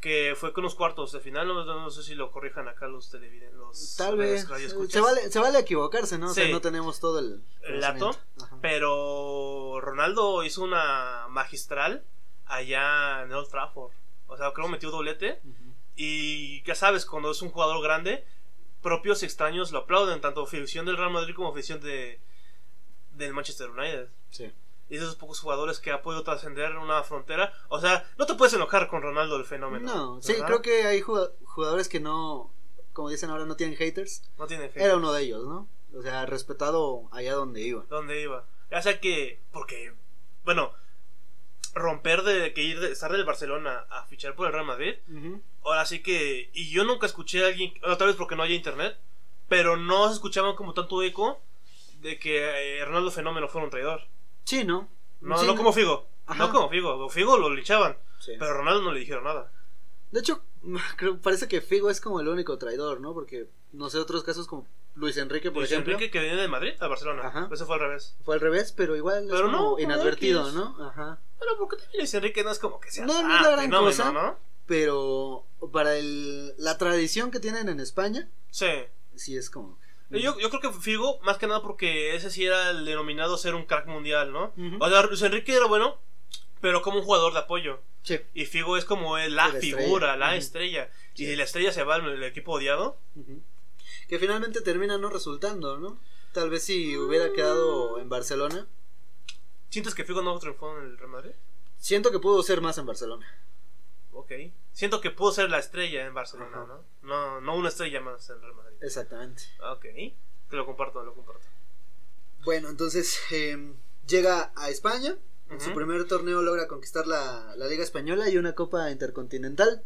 que fue con los cuartos de final, no, no- no sé si lo corrijan acá los televidentes, Tal vez. radioescuchas. Se vale, se vale equivocarse, ¿no? O sea, no tenemos todo el. El dato, pero Ronaldo hizo una magistral allá en Old Trafford. O sea, creo que metió doblete. Y ya sabes, cuando es un jugador grande, propios extraños lo aplauden, tanto afición del Real Madrid como afición de, del Manchester United. Sí. Y de esos pocos jugadores que ha podido trascender una frontera. O sea, no te puedes enojar con Ronaldo el fenómeno. No, sí, creo que hay jugad- jugadores que no. Como dicen ahora, no tienen haters. No tiene fe. Era uno de ellos, ¿no? O sea, respetado allá donde iba. ¿Dónde iba? Ya sea que, porque, bueno, romper de que ir de estar del Barcelona a fichar por el Real Madrid. Ahora sí que, y yo nunca escuché a alguien, otra vez porque no hay internet, pero no se escuchaban como tanto eco de que eh, Ronaldo Fenómeno fuera un traidor. Sí, ¿no? No, Sí, no como Figo. Ajá. No como Figo. Figo lo linchaban. Sí. Pero Ronaldo no le dijeron nada. De hecho, creo, parece que Figo es como el único traidor, ¿no? Porque, no sé, otros casos como Luis Enrique, por Luis ejemplo, Enrique que venía de Madrid a Barcelona. Ajá. Eso fue al revés. fue al revés, pero igual es Pero como no, inadvertido. ¿no? Ajá. Bueno, porque también Luis Enrique no es como que sea No, no es la gran fenómeno, cosa. ¿no? Pero para el, la tradición que tienen en España, Sí. sí es como... Yo, yo creo que Figo, más que nada porque ese sí era el denominado ser un crack mundial, ¿no? O sea, Luis Enrique era bueno, pero como un jugador de apoyo. Sí. Y Figo es como La la estrella. figura, la estrella. Sí. Y la estrella se va al el equipo odiado. Que finalmente termina no resultando, ¿no? Tal vez si hubiera quedado en Barcelona. ¿Sientes que Figo no triunfó en el Real Madrid? Siento que pudo ser más en Barcelona. Ok. Siento que pudo ser la estrella en Barcelona. ¿no? ¿no? No una estrella más en Real Madrid. Exactamente. Ok. Te lo comparto, lo comparto. Bueno, entonces eh, llega a España. En su primer torneo logra conquistar la, la Liga Española y una Copa Intercontinental.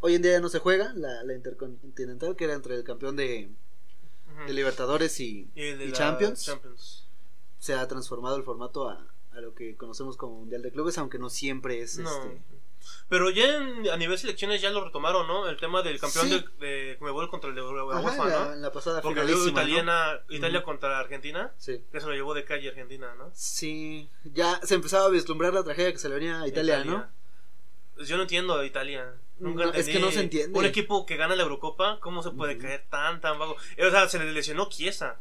Hoy en día ya no se juega la, la Intercontinental, que era entre el campeón de, de Libertadores y, Y de Champions. Champions. Se ha transformado el formato a, a lo que conocemos como Mundial de Clubes, aunque no siempre es No. este. Pero ya en- a nivel selecciones ya lo retomaron, ¿no? El tema del campeón Sí. de, de Conmebol contra el de UEFA, ¿no? en la, pasada Porque italiana, Italia contra Argentina, Sí. que se lo llevó de calle Argentina, ¿no? Sí, ya se empezaba a vislumbrar la tragedia que se le venía a Italia, ¿no? Pues yo no entiendo a Italia. Nunca No, es que no se entiende. Un equipo que gana la Eurocopa, ¿cómo se puede caer tan, tan vago? Eh, O sea, se le lesionó Chiesa,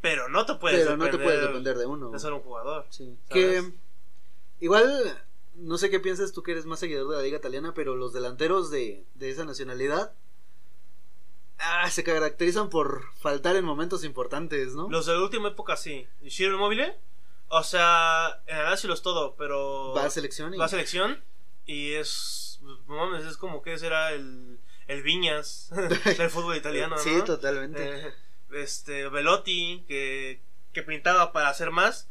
pero no te puedes Pero no te puedes depender de uno. de solo un jugador. Sí. ¿sabes? Que igual, no sé qué piensas tú que eres más seguidor de la liga italiana, pero los delanteros de, de esa nacionalidad ah, se caracterizan por faltar en momentos importantes, ¿no? Los de la última época sí. ¿Y Ciro Immobile? O sea, en Arásio lo es todo, pero... Va a selección y... va a selección y es... mames, es como que será el, el Viñas del fútbol italiano, ¿no? Sí, totalmente. Eh, este, Velotti, que, que pintaba para hacer más.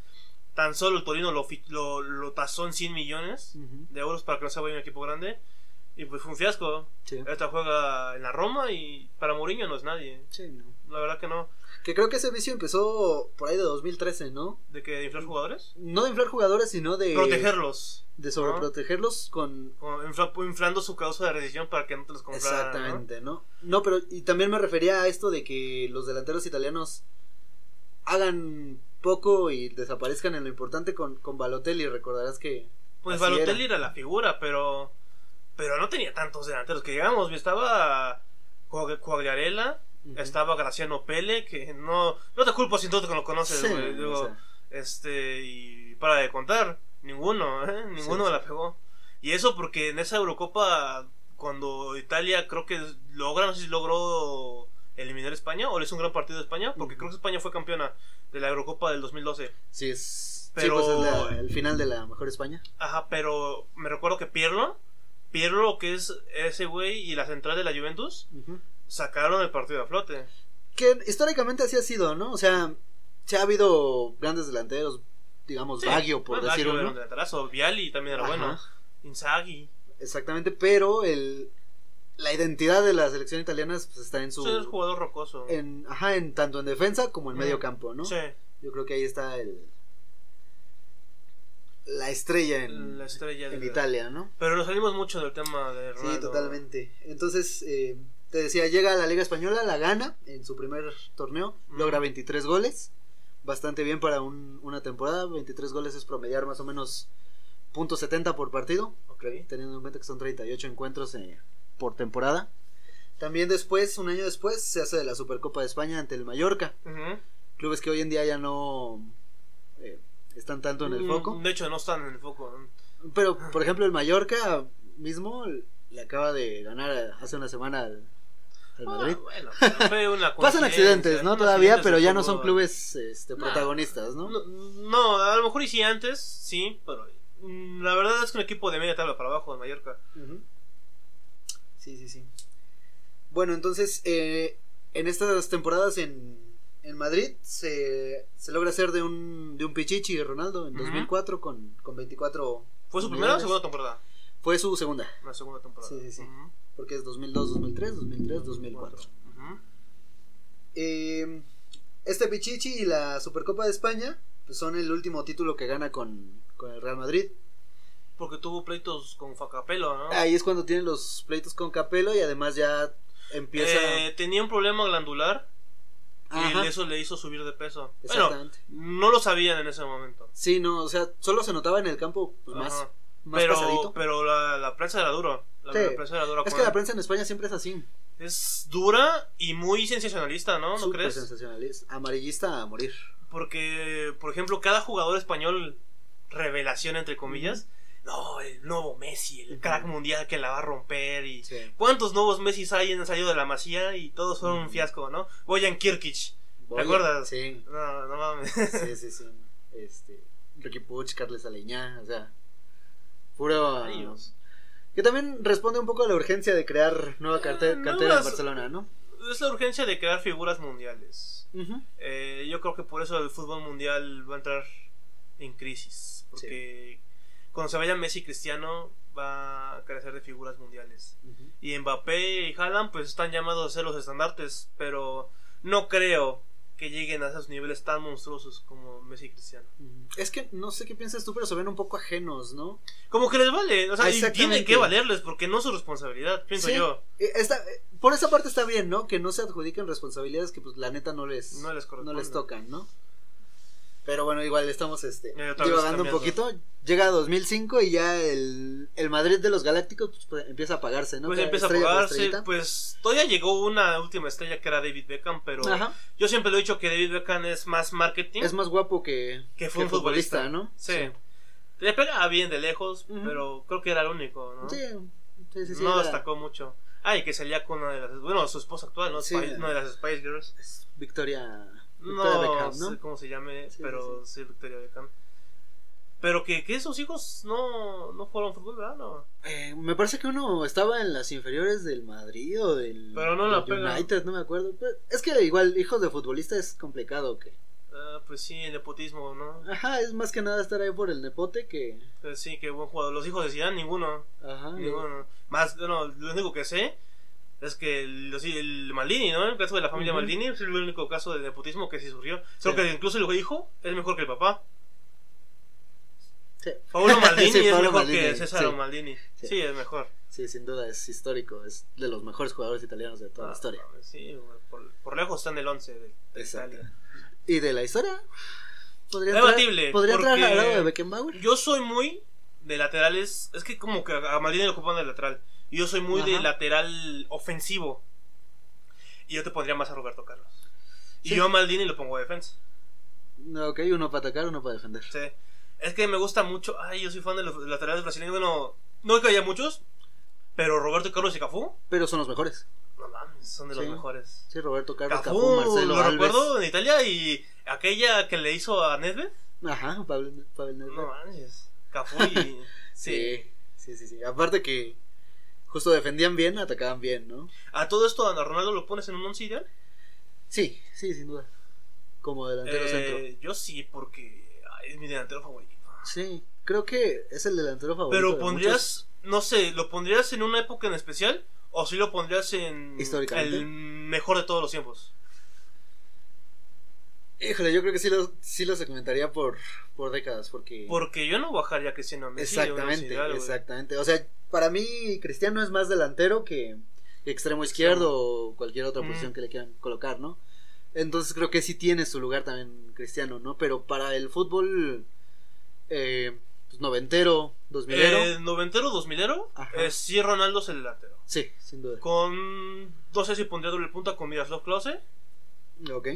Tan solo el Torino lo, lo, lo tasó en 100 millones de euros para que no se vaya un equipo grande. Y pues fue un fiasco. sí. Esta juega en la Roma y para Mourinho no es nadie. Sí, no. La verdad que no. Que creo que ese vicio empezó por ahí de 2013, ¿no? ¿De que de inflar jugadores? No de inflar jugadores, sino de... Protegerlos. De sobreprotegerlos con... Infla- inflando su causa de rescisión para que no te los compraran. ¿no? Exactamente, ¿no? ¿no? pero y también me refería a esto de que los delanteros italianos hagan poco y desaparezcan en lo importante con, con Balotelli, recordarás que... Pues Balotelli era. era. la figura, pero pero no tenía tantos delanteros que digamos. Estaba Cuag- Quagliarella, Ujú. estaba Graciano Pele, que no no te culpo si tú que lo conoces, Sí, güey. Digo, o sea, este y para de contar, ninguno, ¿eh? ninguno Sí, la pegó. Y eso porque en esa Eurocopa cuando Italia creo que logra, no sé si logró eliminar a España o le hizo un gran partido a España, porque creo que España fue campeona de la Eurocopa del 2012. sí, es... sí, Pero- pues es la- el final de la mejor España. Ajá, pero me recuerdo que Pirlo, Pirlo que es ese güey y la central de la Juventus, sacaron el partido a flote. Que históricamente así ha sido, ¿no? O sea, se ha habido grandes delanteros, digamos, Baggio, por Bueno, decir Baggio era un delanterazo, Viali también era Ajá. bueno, Inzaghi. Exactamente, pero el la identidad de la selección italiana pues, está en su... Es jugador rocoso. En, ajá, en tanto en defensa como en Mm. medio campo, ¿no? Sí, Yo creo que ahí está el... La estrella en, la estrella en de Italia, ¿no? Pero nos salimos mucho del tema de Ronaldo. Sí, totalmente. Entonces, eh, te decía, llega a la Liga Española, la gana en su primer torneo, Mm. logra 23 goles, bastante bien para un- una temporada, 23 goles es promediar más o menos .70 por partido, teniendo en cuenta que son 38 encuentros eh, por temporada. También después, un año después, se hace de la Supercopa de España ante el Mallorca, clubes que hoy en día ya no eh, están tanto en el Mm, foco. De hecho, no están en el foco. Pero, por ejemplo, el Mallorca mismo le acaba de ganar hace una semana al, al Madrid. Ah, bueno, fue una Pasan accidentes, ¿no? Todavía, pero ya no son clubes este, protagonistas, ¿no? No, no, a lo mejor y sí antes, sí, pero mm, la verdad es que un equipo de media tabla para abajo de Mallorca. Ujú. Sí, sí, sí. Bueno, entonces, eh, en estas temporadas en, en Madrid se, se logra hacer de un, de un Pichichi Ronaldo en Ujú. 2004 con, con 24. ¿Fue su primera o segunda temporada? Fue su segunda, La segunda temporada. Sí, sí, sí. Porque es 2002, 2003, 2003, 2004. Ujú. Eh, este Pichichi y la Supercopa de España pues, son el último título que gana con, con el Real Madrid. Porque tuvo pleitos con Facapelo, ¿no? Ahí es cuando tienen los pleitos con Capello y además ya empieza... Eh, tenía un problema glandular Ajá, y eso le hizo subir de peso. Bueno, exactamente. no lo sabían en ese momento. Sí, no, o sea, solo se notaba en el campo pues, más, más pero pasadito. pero la, la prensa era dura. La, Sí. la prensa era dura. Es que la prensa en España siempre es así. Es dura y muy sensacionalista, ¿no? ¿No Súper crees? sensacionalista. Amarillista a morir. Porque, por ejemplo, cada jugador español, revelación entre comillas, no, el nuevo Messi, el crack mundial que la va a romper y... Sí. ¿Cuántos nuevos Messi hay han salido de la masía y todos fueron un fiasco, ¿no? Boyan Kirkic. A- acuerdas? Sí, No, no mames. sí, sí, sí. Este, Ricky Puch, Carles Aleñá, o sea, puro... Rayos. Que también responde un poco a la urgencia de crear nueva carte- Eh, no cantera en Barcelona, ¿no? Es la urgencia de crear figuras mundiales. Eh, yo creo que por eso el fútbol mundial va a entrar en crisis. Porque cuando se vaya Messi y Cristiano va a carecer de figuras mundiales. Y Mbappé y Haaland pues están llamados a ser los estandartes. Pero no creo que lleguen a esos niveles tan monstruosos como Messi y Cristiano. Es que no sé qué piensas tú, pero se ven un poco ajenos, ¿no? Como que les vale. O sea, y Exactamente. tiene que valerles porque no es su responsabilidad, pienso Sí. yo. Está- eh, por esa parte está bien, ¿no? Que no se adjudiquen responsabilidades que pues la neta no les, No les corresponde. les tocan, ¿no? Pero bueno, igual estamos este, divagando un poquito. Llega 2005 y ya el, el Madrid de los Galácticos pues, pues, empieza a apagarse, ¿no? Pues empieza a apagarse. Pues todavía llegó una última estrella que era David Beckham, pero Ajá. yo siempre lo he dicho que David Beckham es más marketing. Es más guapo que, que fue un futbolista, ¿no? Sí. Le pegaba bien de lejos, pero creo que era el único, ¿no? Sí, sí, sí. sí, no era- destacó mucho. Ah, y que salía con una de las. Bueno, su esposa actual, ¿no? Sí. Una de las Spice Girls. es Victoria No Beckham, ¿no? sé cómo se llame, Sí, pero sí, Victoria Beckham. Pero que, que esos hijos no, no jugaron fútbol, ¿verdad? No. Eh, me parece que uno estaba en las inferiores del Madrid o del, Pero no la del. United, no me acuerdo. Pero es que igual, hijos de futbolista es complicado que. Ah, pues sí, el nepotismo, ¿no? Ajá, es más que nada estar ahí por el nepote que. Pues sí, qué buen jugador. Los hijos de Zidane, ninguno. Ajá. Ninguno. Más, bueno, lo único que sé es que el, Maldini, ¿no? El caso de la familia Ujú. Maldini es el único caso de nepotismo que sí surgió. Sí. Creo que incluso el hijo es mejor que el papá. Sí. Paulo Maldini Sí, es Paolo mejor Maldini, que César. Maldini. Sí. Es mejor. Sí, sin duda es histórico. Es de los mejores jugadores italianos de toda la Ah, historia. Sí, por, por lejos está en el 11 de. Italia. ¿Y de la historia? ¿Podría Debatible, ¿podría entrar al lado de Beckenbauer? Yo soy muy de laterales. Es que como que a Maldini lo ocupan de lateral. Y yo soy muy de lateral ofensivo. Y yo te pondría más a Roberto Carlos. Y Sí. yo a Maldini lo pongo de defensa. No, ok, uno para atacar, uno para defender. Sí. Es que me gusta mucho. Ay, yo soy fan de los laterales brasileños. Bueno, no que haya muchos. Pero Roberto Carlos y Cafú. Pero son los mejores. No mames, son de los mejores. Sí, Roberto Carlos, Cafú, Cafú, Marcelo lo Alves. recuerdo en Italia. Y aquella que le hizo a Nedved. Ajá, Pablo, Pablo Nedved. No manches. Cafú y. Sí, sí, sí, sí. Aparte que justo defendían bien, atacaban bien, ¿no? A todo esto, a Ronaldo lo pones en un once ideal. Sí, sí, sin duda. Como delantero centro. Eh, yo sí, porque es mi delantero favorito. Sí, creo que es el delantero favorito. Pero de pondrías, no sé, ¿lo pondrías en una época en especial ¿O si lo pondrías en el mejor de todos los tiempos? Híjole, yo creo que sí lo, sí lo segmentaría por, por décadas, porque... Porque yo no bajaría a Cristiano a Messi. exactamente, exactamente. O sea, para mí Cristiano es más delantero que extremo izquierdo o cualquier otra posición que le quieran colocar, ¿no? Entonces creo que sí tiene su lugar también Cristiano, ¿no? Pero para el fútbol eh, pues, noventero, dos milero, Eh, noventero, dos milero, eh, sí Ronaldo es el delantero. sí, sin duda. Con, no sé si pondría doble punta con Miroslav Klose. Ok.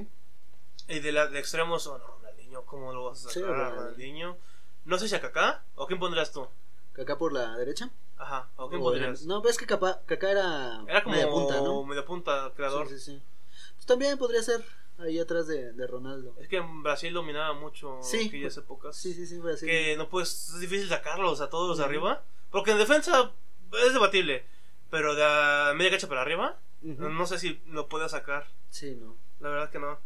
Y de, la, de extremos, oh, no, Ronaldinho, ¿cómo lo vas a Sí, sacar? Ronaldinho. No sé si a Kaká, ¿o quién pondrías tú? Kaká por la derecha. Ajá, ¿o quién O pondrías? en- no, ves que Kaká, Kaká era, Era como media punta, ¿no? media punta, creador. Sí, sí, sí. Pues también podría ser ahí atrás de, de Ronaldo. Es que en Brasil dominaba mucho Sí. aquellas épocas. Sí, sí, sí, Brasil. Que no puedes, es difícil sacarlos a todos de Ujú. arriba. Porque en defensa es debatible. Pero de a media cancha para arriba, no sé si lo pueda sacar. Sí, no. La verdad que no.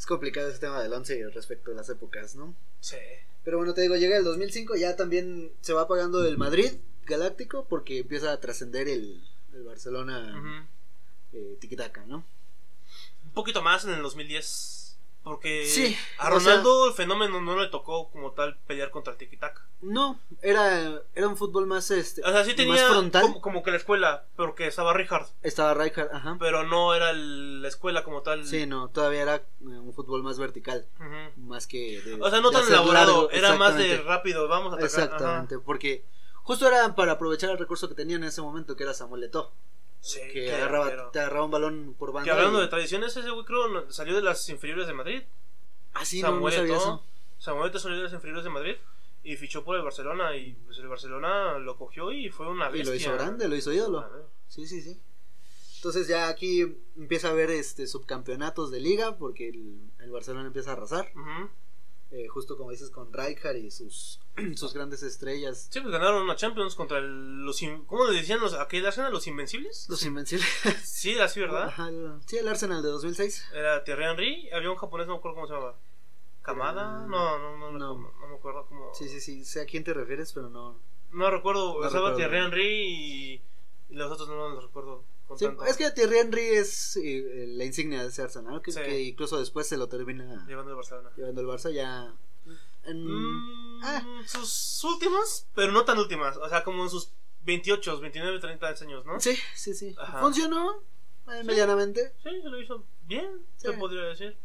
Es complicado ese tema del 11 respecto a las épocas, ¿no? Sí. Pero bueno, te digo, llega el 2005, ya también se va apagando el Madrid Galáctico porque empieza a trascender el, el Barcelona eh, tiquitaca, ¿no? Un poquito más en el 2010. Porque Sí, a o Ronaldo el fenómeno no le tocó como tal pelear contra el tiki-taka. No, era, era un fútbol más, este, O sea, sí tenía más frontal. como, como que la escuela, porque estaba Richard. Estaba Rijkaard, ajá. Pero no era el- la escuela como tal. Sí, no, todavía era eh, un fútbol más vertical, más que de, O sea, no tan elaborado, largo, era más de rápido, vamos a atacar. Exactamente, porque justo era para aprovechar el recurso que tenían en ese momento, que era Samuel Eto'o, Sí, que qué agarraba, te agarraba un balón por banda. Que hablando y- de tradiciones, ese güey creo no- salió de las inferiores de Madrid. Ah, sí, no, no Samuel sabía Eto'o. eso. Samuel salió de las inferiores de Madrid y fichó por el Barcelona. Y pues el Barcelona lo cogió y fue una Y bestia. lo hizo grande, lo hizo ídolo. Sí, sí, sí. Entonces ya aquí empieza a haber este subcampeonatos de liga porque el, el Barcelona empieza a arrasar, Ujú. Eh, justo como dices con Rijkaard y sus, sus grandes estrellas, Sí, pues ganaron una Champions contra el- los. ¿Cómo le decían los, a qué Arsenal? ¿Los Invencibles? los invencibles. Sí, así, ¿verdad? Ajá, el- sí, el Arsenal de 2006. Era Thierry Henry. Había un japonés, no me acuerdo cómo se llamaba. ¿Kamada? Eh, No, no, no, no, no. no, me acuerdo cómo. Sí, sí, sí, sé a quién te refieres, pero no. No recuerdo. No estaba. Thierry Henry y, y los otros no los recuerdo. Con Sí, tanto. es que Thierry Henry es eh, la insignia de ese Arsenal, que, Sí. que incluso después se lo termina Llevando el Barcelona. llevando el Barça ya. en- Mm, ah. Sus últimas, pero no tan últimas. O sea, como en sus 28, 29, 30 años, ¿no? Sí, sí, sí. Ajá. Funcionó eh, medianamente. Sí, se lo hizo bien, se podría decir.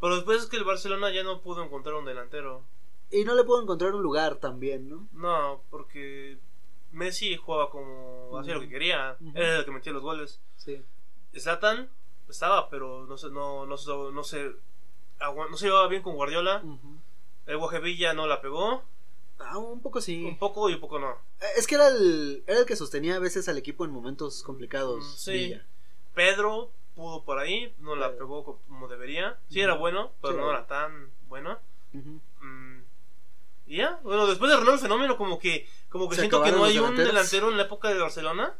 Pero después es que el Barcelona ya no pudo encontrar un delantero. Y no le puedo encontrar un lugar también, ¿no? No, porque Messi jugaba como hacía lo que quería. Era el que metía los goles. Sí. Zlatan estaba, pero no se, no, no, se- no, se, no se llevaba bien con Guardiola. Ujú. El Guajevilla no la pegó. Ah, un poco sí. Un poco y un poco no. Eh, Es que era el, era el que sostenía a veces al equipo en momentos complicados. Mm, sí. Villa. Pedro pudo por ahí, no la pegó como debería. Sí era bueno, pero Sí, no era tan bueno. Mm, y ya, bueno, después de Ronaldo fenómeno como que como que Se siento que no hay un delantero en la época de Barcelona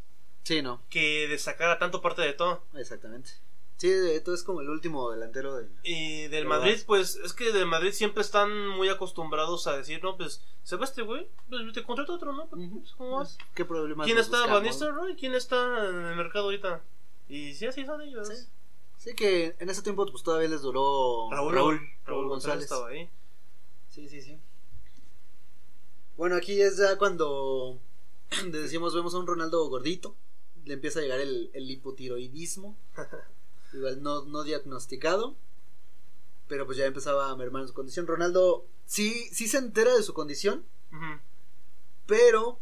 Sí, no, que destacara tanto parte de todo. exactamente. Sí, esto es como el último delantero del. Y del Madrid, vas. pues es que del Madrid siempre están muy acostumbrados a decir, no, pues se va este güey, pues te contrata otro, ¿no? Pues. ¿Cómo vas? ¿Qué problema ¿Quién está Van Nistelrooy? ¿Quién está en el mercado ahorita? Y sí, así son ellos. Sí. Sí, que en ese tiempo pues todavía les duró Raúl, Raúl, Raúl, Raúl González González. estaba ahí. Sí, sí, sí. Bueno, aquí es ya cuando decimos vemos a un Ronaldo gordito, le empieza a llegar el, el hipotiroidismo, igual no, no diagnosticado, pero pues ya empezaba a mermar su condición. Ronaldo sí, sí se entera de su condición, Ujú. pero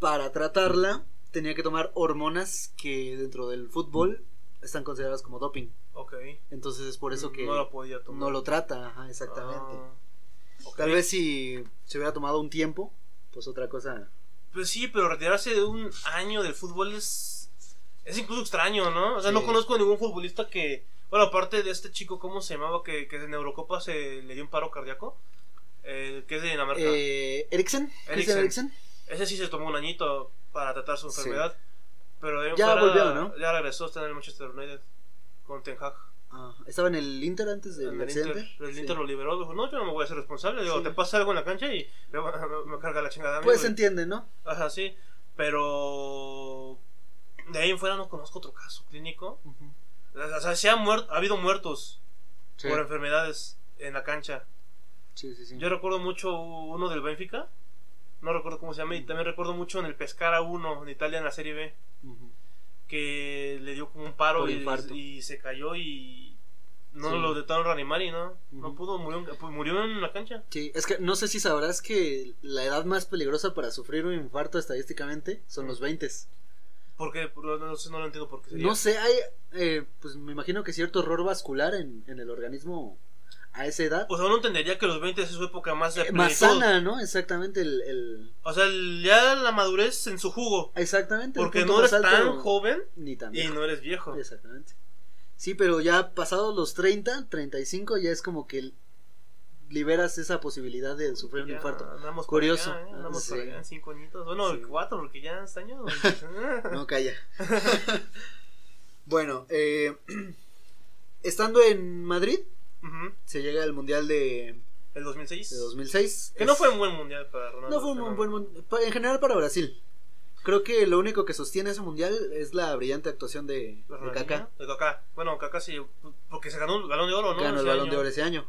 para tratarla tenía que tomar hormonas que dentro del fútbol están consideradas como doping. Ok. Entonces es por eso que no lo podía tomar. no lo trata, ajá, exactamente. Ah, Tal vez si se hubiera tomado un tiempo, pues otra cosa. Pues sí, pero retirarse de un año del fútbol es. Es incluso extraño, ¿no? O sea, Sí. no conozco ningún futbolista que. Bueno, aparte de este chico, ¿cómo se llamaba? Que, que en Eurocopa se le dio un paro cardíaco. Eh, que es de Dinamarca. Eh, Eriksen, Eriksen. Ese sí se tomó un añito para tratar su Sí. enfermedad. Pero de ahí en Ya fuera, volvió, ¿no? Ya regresó, está en el Manchester United. Con Ten Hag. Ah, estaba en el Inter antes del En el accidente. Inter. El Sí. Inter lo liberó. Dijo, no, yo no me voy a hacer responsable. Digo, Sí. te pasa algo en la cancha y me, me- carga la chingada. Pues se entiende, ¿no? Ajá, sí. Pero. De ahí en fuera no conozco otro caso clínico. O sea, sí ha, muer- ha habido muertos Sí, por enfermedades en la cancha. sí, sí, sí. Yo recuerdo mucho uno del Benfica. No recuerdo cómo se llama. Y también recuerdo mucho en el Pescara 1 en Italia en la Serie B. Ujú. Que le dio como un paro y, se cayó y no Sí. lo intentaron reanimar y no. No pudo, murió, pues, murió en la cancha. Sí, es que no sé si sabrás que la edad más peligrosa para sufrir un infarto estadísticamente son los 20. ¿Por qué? No, no sé, no lo entiendo por qué sería. No sé, hay, eh, pues me imagino que cierto error vascular en, en el organismo a esa edad. O sea, uno entendería que los 20 es su época más de Eh, más sana, ¿no? Exactamente el... el- O sea, el- ya la madurez en su jugo. exactamente. Porque no eres alto, tan joven Ni tan y no eres viejo. Exactamente. Sí, pero ya pasados los 30, 35, ya es como que liberas esa posibilidad de sufrir un infarto. Andamos por Curioso. allá, ¿eh? Andamos por Sí. allá en cinco añitos. Bueno, Sí. cuatro, porque ya está año. No, calla. bueno, eh, estando en Madrid, Se llega al Mundial de, El 2006. de 2006. Que no fue un buen mundial para Ronaldo. no fue un buen mun- pa- En general para Brasil. Creo que lo único que sostiene ese mundial es la brillante actuación de, ¿De? Kaká. De Kaká. Bueno, Kaká sí, porque se ganó el balón de oro, ¿no? Ganó el balón año. de oro ese año.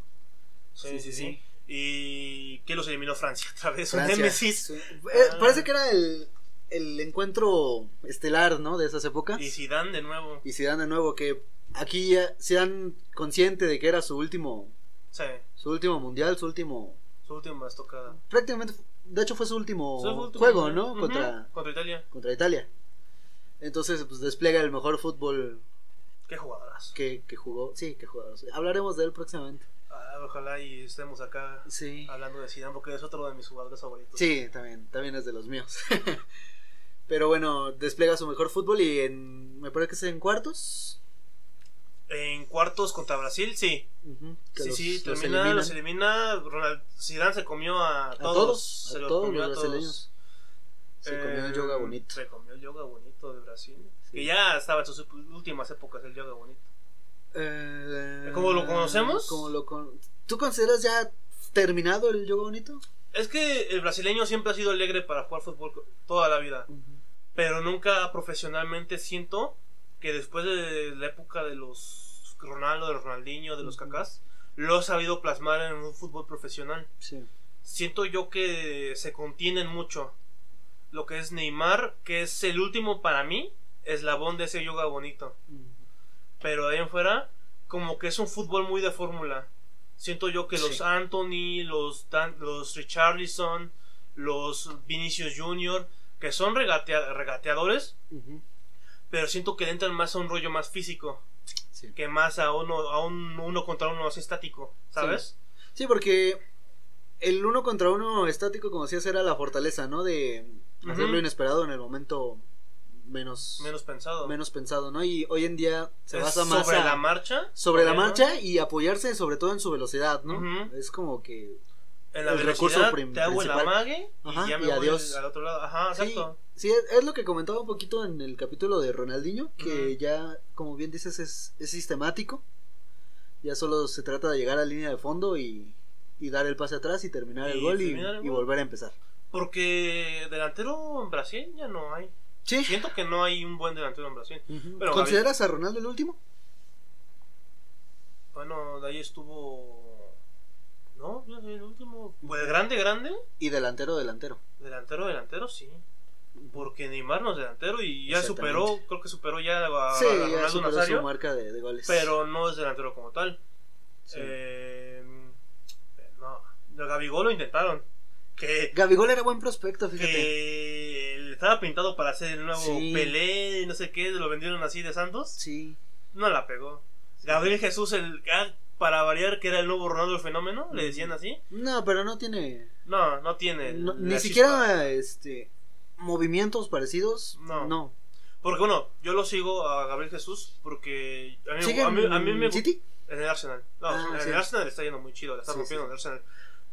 Sí, sí, sí. Y que los eliminó Francia otra vez. Francia. Un Némesis. Sí. Eh, Ah. Parece que era el, el encuentro estelar, ¿no? De esas épocas. Y Zidane de nuevo. Y Zidane de nuevo, que aquí ya Zidane consciente de que era su último, Sí, su último mundial, su último, su última estocada. prácticamente, de hecho fue su último, Fue su último juego, mundial. ¿no? Contra, Contra Italia. contra Italia. Entonces, pues despliega el mejor fútbol Qué jugadoras. que, que jugó. Sí, que jugó. Hablaremos de él próximamente. Ah, ojalá y estemos acá Sí. hablando de Zidane porque es otro de mis jugadores favoritos. Sí, también, también es de los míos. Pero bueno, despliega su mejor fútbol y en, me parece que es en cuartos. En cuartos contra Brasil, sí. Sí, los- sí, los termina, eliminan. los elimina. Ronald Zidane se comió a a todos. todos, se a los todos comió los a todos. brasileños. Se Eh, comió el yoga bonito. Se comió el yoga bonito de Brasil. Sí. Que ya estaba en sus últimas épocas el yoga bonito. Eh, ¿Cómo lo conocemos? como lo con- ¿Tú consideras ya terminado el yoga bonito? Es que el brasileño siempre ha sido alegre para jugar fútbol toda la vida. Pero nunca profesionalmente siento que después de la época de los Ronaldo, de los Ronaldinho, de los Ujú. Cacás, lo ha sabido plasmar en un fútbol profesional. Sí. siento yo que se contienen mucho. Lo que es Neymar, que es el último para mí, eslabón de ese yoga bonito. Pero de ahí en fuera, como que es un fútbol muy de fórmula. Siento yo que Sí. los Anthony, los, Dan- los Richarlison, los Vinicius Jr., que son regatea- regateadores. Pero siento que le entran más a un rollo más físico, Sí. que más a uno, a un uno contra uno más estático, ¿sabes? Sí, porque el uno contra uno estático, como decías, era la fortaleza, ¿no? De hacer Ujú. lo inesperado en el momento menos, Menos pensado. menos pensado, ¿no? Y hoy en día se Es basa más sobre a- la marcha. sobre la marcha y apoyarse sobre todo en su velocidad, ¿no? Es como que En la el recurso te hago el amague Ajá, y ya me y voy adiós. al otro lado. Ajá, Sí, exacto. sí, es, es lo que comentaba un poquito en el capítulo de Ronaldinho, que ya, como bien dices, es, es sistemático. Ya solo se trata de llegar a línea de fondo y, y dar el pase atrás y terminar el gol y, terminar el y gol. volver a empezar. Porque delantero en Brasil ya no hay. Sí. Siento que no hay un buen delantero en Brasil. Pero, ¿Consideras a Ronaldo el último? Bueno, de ahí estuvo. No, yo soy el último. Pues grande, grande. Y delantero, delantero. Delantero, delantero, sí. Porque Neymar no es delantero y ya superó, creo que superó ya a, sí, a ya Ronaldo su marca de, de goles. Pero no es delantero como tal. Sí. Eh, no, Gabigol lo intentaron. Que, Gabigol era buen prospecto, fíjate. que estaba pintado para ser el nuevo Sí. Pelé y no sé qué, lo vendieron así de Santos. Sí. No la pegó. Gabriel Jesús, el ah, para variar, que era el nuevo Ronaldo el fenómeno, le decían así. No, pero no tiene. No, no tiene. no- ni chispa. siquiera este movimientos parecidos. No. No. Porque bueno, yo lo sigo a Gabriel Jesús porque a mí, ¿Sigue a mí, a mí en me City? En el Arsenal. No, Ah, en sí. el Arsenal está yendo muy chido, está Sí, rompiendo sí. en el Arsenal.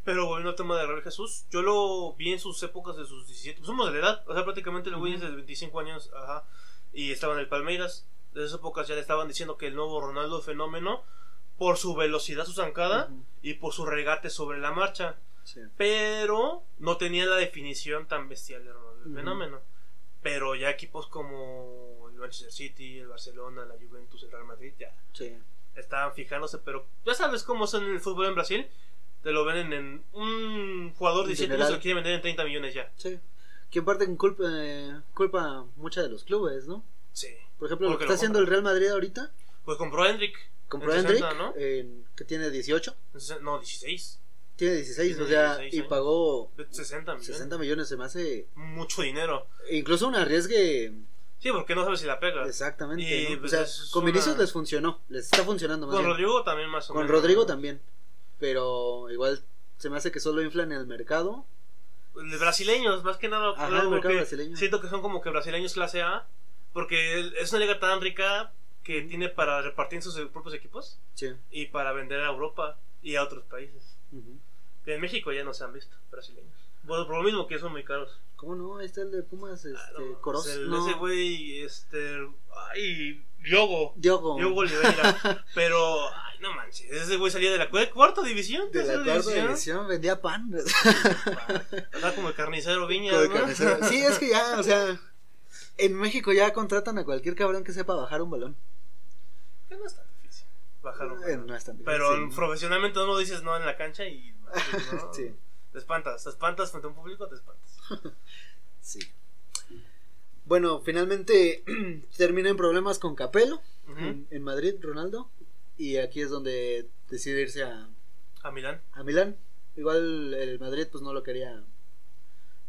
Pero volviendo al tema de Gabriel Jesús, yo lo vi en sus épocas de sus 17. Pues somos de la edad, o sea, prácticamente el güey es de 25 años, ajá. Y estaba en el Palmeiras. De esas épocas ya le estaban diciendo que el nuevo Ronaldo fenómeno, por su velocidad, su zancada y por su regate sobre la marcha. Sí. Pero no tenía la definición tan bestial de Ronaldo el fenómeno. Pero ya equipos como el Manchester City, el Barcelona, la Juventus, el Real Madrid, ya Sí. estaban fijándose, pero ya sabes cómo son en el fútbol en Brasil. Te lo venden en un jugador de En 17 general. se lo quiere vender en 30 millones ya. Sí. Que en parte culpa, eh, culpa mucha de los clubes, ¿no? Sí. Por ejemplo, lo que está lo haciendo el Real Madrid ahorita, Pues compró a Hendrik. En Hendrik, 60, ¿no? en- que tiene 18, En 60, No, 16. tiene 16, o sea, 16 y pagó 60 millones. 60 millones, se me hace Mucho dinero. incluso un arriesgue Sí, porque no sabes si la pega. exactamente, Y, ¿no? pues, o sea, con una- Vinicius les funcionó, les está funcionando más Con bien. Rodrigo también más o Con menos. Rodrigo también, pero igual se me hace que solo inflan el mercado. De brasileños, más que nada. Ajá, el mercado brasileño. Siento que son como que brasileños clase A. Porque es una liga tan rica que tiene para repartir en sus propios equipos Sí. y para vender a Europa y a otros países. Ujú. Que en México ya no se han visto brasileños. Bueno, por lo mismo que son muy caros. ¿Cómo no? Ahí está el de Pumas, este, Ah, no, Coros. pues el- no. Ese güey, este. Ay, Diogo. Diogo. Diogo Oliveira. Pero, ay, no manches. Ese güey salía de la cu- cuarta división. De la cuarta división vendía pan. Estaba como el carnicero Viña. ¿no? carnicero. Sí, es que ya, o sea, en México ya contratan a cualquier cabrón que sepa bajar un balón. Que no es tan difícil. Bajaron. Eh, no es tan difícil. Pero profesionalmente no lo dices no en la cancha y. ¿no? Sí. Te espantas. Te espantas frente a un público, te espantas. Sí. Bueno, finalmente termina en problemas con Capello Ujú. en, en Madrid, Ronaldo. Y aquí es donde decide irse a, A Milán. a Milán. Igual el Madrid pues no lo quería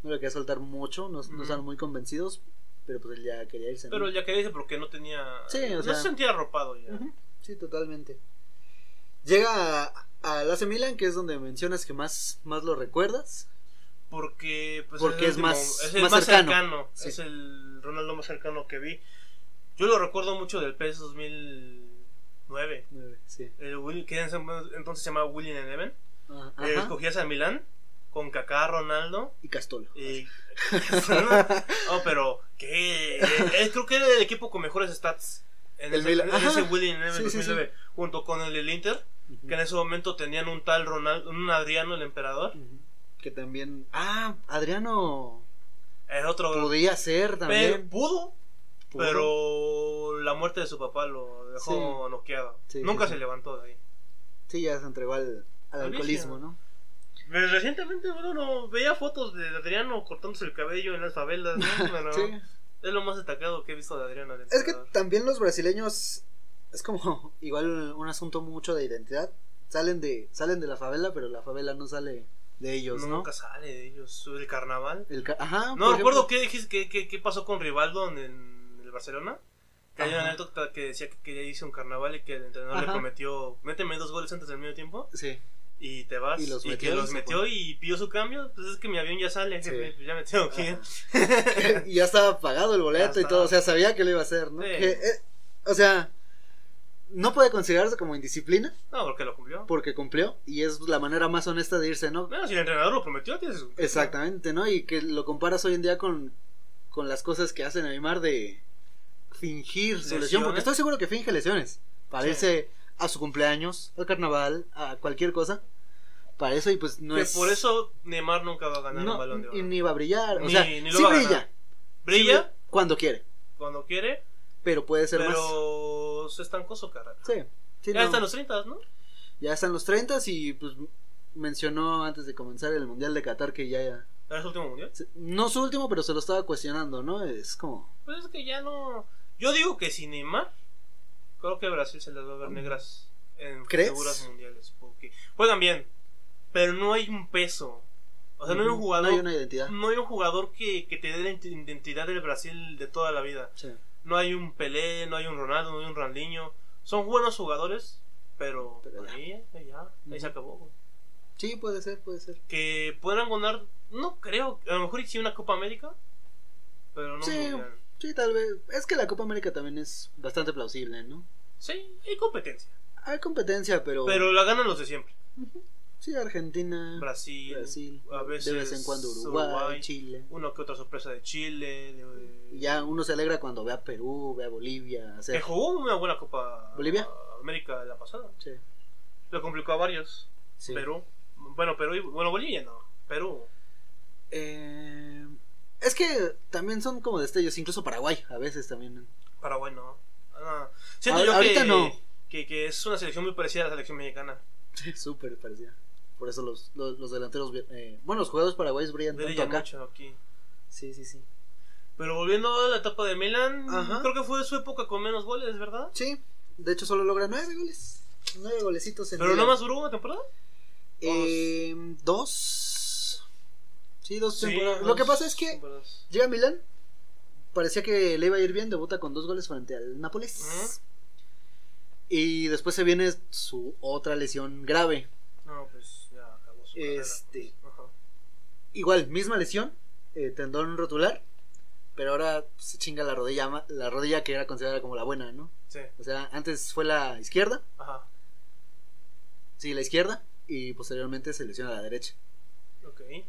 no lo quería soltar mucho, no, estaban muy convencidos, pero pues él ya quería irse. Pero ya que dice porque no tenía. Sí, o no sea- se sentía arropado ya. Sí, totalmente. Llega a- al AC Milan, que es donde mencionas que más, más lo recuerdas. Porque, pues, Porque es más- es el más más, cercano. cercano. Sí. Es el Ronaldo más cercano que vi. Yo lo recuerdo mucho del PES 2009. Sí. El que entonces se llamaba William Eleven. Ah, Eh, ajá. escogías a Milán con Kaká, Ronaldo Y Castolo. y. no, pero que eh, creo que era el equipo con mejores stats. En El ese, Milan. en ese William Eleven Sí, sí, 2009, junto con el del Inter, que en ese momento tenían un tal Ronaldo, un Adriano el emperador. Que también. Ah, Adriano. Es otro. Podía ser Pero también. pudo, Pudo. pero la muerte de su papá lo dejó Sí. noqueado. Sí, Nunca sí, se sí. levantó de ahí. Sí, ya se entregó al, al Al alcoholismo. ¿no? Pero recientemente, bueno, no, veía fotos de Adriano cortándose el cabello en las favelas, ¿no? Bueno, Sí. Es lo más destacado que he visto de Adriano. Es que también los brasileños. Es como igual un asunto mucho de identidad. Salen de, salen de la favela, pero la favela no sale de ellos, ¿no? Nunca sale de ellos. El carnaval. El ca- Ajá, No recuerdo qué dijiste, qué, qué, qué pasó con Rivaldo en, en el Barcelona. Que hay una anécdota que decía que, que ya hizo un carnaval y que el entrenador le prometió, méteme dos goles antes del medio tiempo Sí. Y te vas. Y los metió los metió y pidió su cambio. Pues es que mi avión ya sale, Sí. jefe, pues ya me tengo que ir. y ya estaba pagado el boleto Ya y todo, o sea, sabía que lo iba a hacer, ¿no? Sí. Que, eh, o sea, no puede considerarse como indisciplina No, porque lo cumplió. porque cumplió y es la manera más honesta de irse, ¿no? Bueno, si el entrenador lo prometió, tienes que- Exactamente, ¿no? Y que lo comparas hoy en día con, con las cosas que hacen Neymar de fingir su lesión, porque estoy seguro que finge lesiones irse a su cumpleaños, al carnaval, a cualquier cosa. Para eso y pues no que es... por eso Neymar nunca va a ganar no, un balón de oro. y ni va a brillar, o Ni- sea, ni lo sí va a brilla, ganar. Brilla sí cuando quiere, cuando quiere, pero puede ser más... pero se estancó su carrera. Sí, sí, ya no. están los 30, ¿no? Ya están los 30 y pues mencionó antes de comenzar el Mundial de Qatar que ya... ¿Era su último mundial? No su último, pero se lo estaba cuestionando, ¿no? Es como... Pues es que ya no. Yo digo que sin Neymar, creo que Brasil se les va a ver negras en ¿Crees? figuras mundiales. Porque juegan bien, pero no hay un peso. O sea, no hay un jugador. No hay una identidad. no hay un jugador que, que te dé la identidad del Brasil de toda la vida. Sí. No hay un Pelé, no hay un Ronaldo, no hay un Ronaldinho. Son buenos jugadores, pero, Pero ya. ahí, ahí ya, ahí se acabó. güey. Sí, puede ser, puede ser. Que puedan ganar, no creo, a lo mejor sí una Copa América, pero no Sí. Sí, tal vez. Es que la Copa América también es bastante plausible, ¿no? Sí, hay competencia. Hay competencia, pero... Pero la ganan los de siempre. Sí, Argentina, Brasil, Brasil, a veces de vez en cuando Uruguay, Uruguay. Chile. Uno que otra sorpresa de Chile. de- ya uno se alegra cuando ve a Perú, ve a Bolivia. Que hacer- jugó una buena Copa ¿Bolivia? América la pasada. Sí, Le complicó a varios. sí. Perú. Bueno, Perú y, bueno, Bolivia no. Perú. Eh, es que también son como destellos, incluso Paraguay a veces también. Paraguay no. Ah, siento yo ahorita que, no. que, que es una selección muy parecida a la selección mexicana. Sí, súper parecida. Por eso los, los, los delanteros, eh, bueno, los jugadores paraguayos brillan tanto Brillan acá. mucho aquí. Sí, sí, sí. Pero volviendo a la etapa de Milan, Ajá. creo que fue su época con menos goles, ¿verdad? Sí, de hecho solo logra nueve goles. Nueve golecitos en Pero no más duró una temporada. Eh, dos. Sí, dos Sí, temporadas. dos Lo que pasa es que temporadas. llega a Milán. Parecía que le iba a ir bien. Debuta con dos goles frente al Nápoles. Y después se viene su otra lesión grave. No, pues ya acabó su Este. carrera. Igual, misma lesión. eh, tendón rotular. Pero ahora se chinga la rodilla, la rodilla que era considerada como la buena, ¿no? Sí, O sea, antes fue la izquierda. ajá. Sí, la izquierda. Y posteriormente se lesiona la derecha.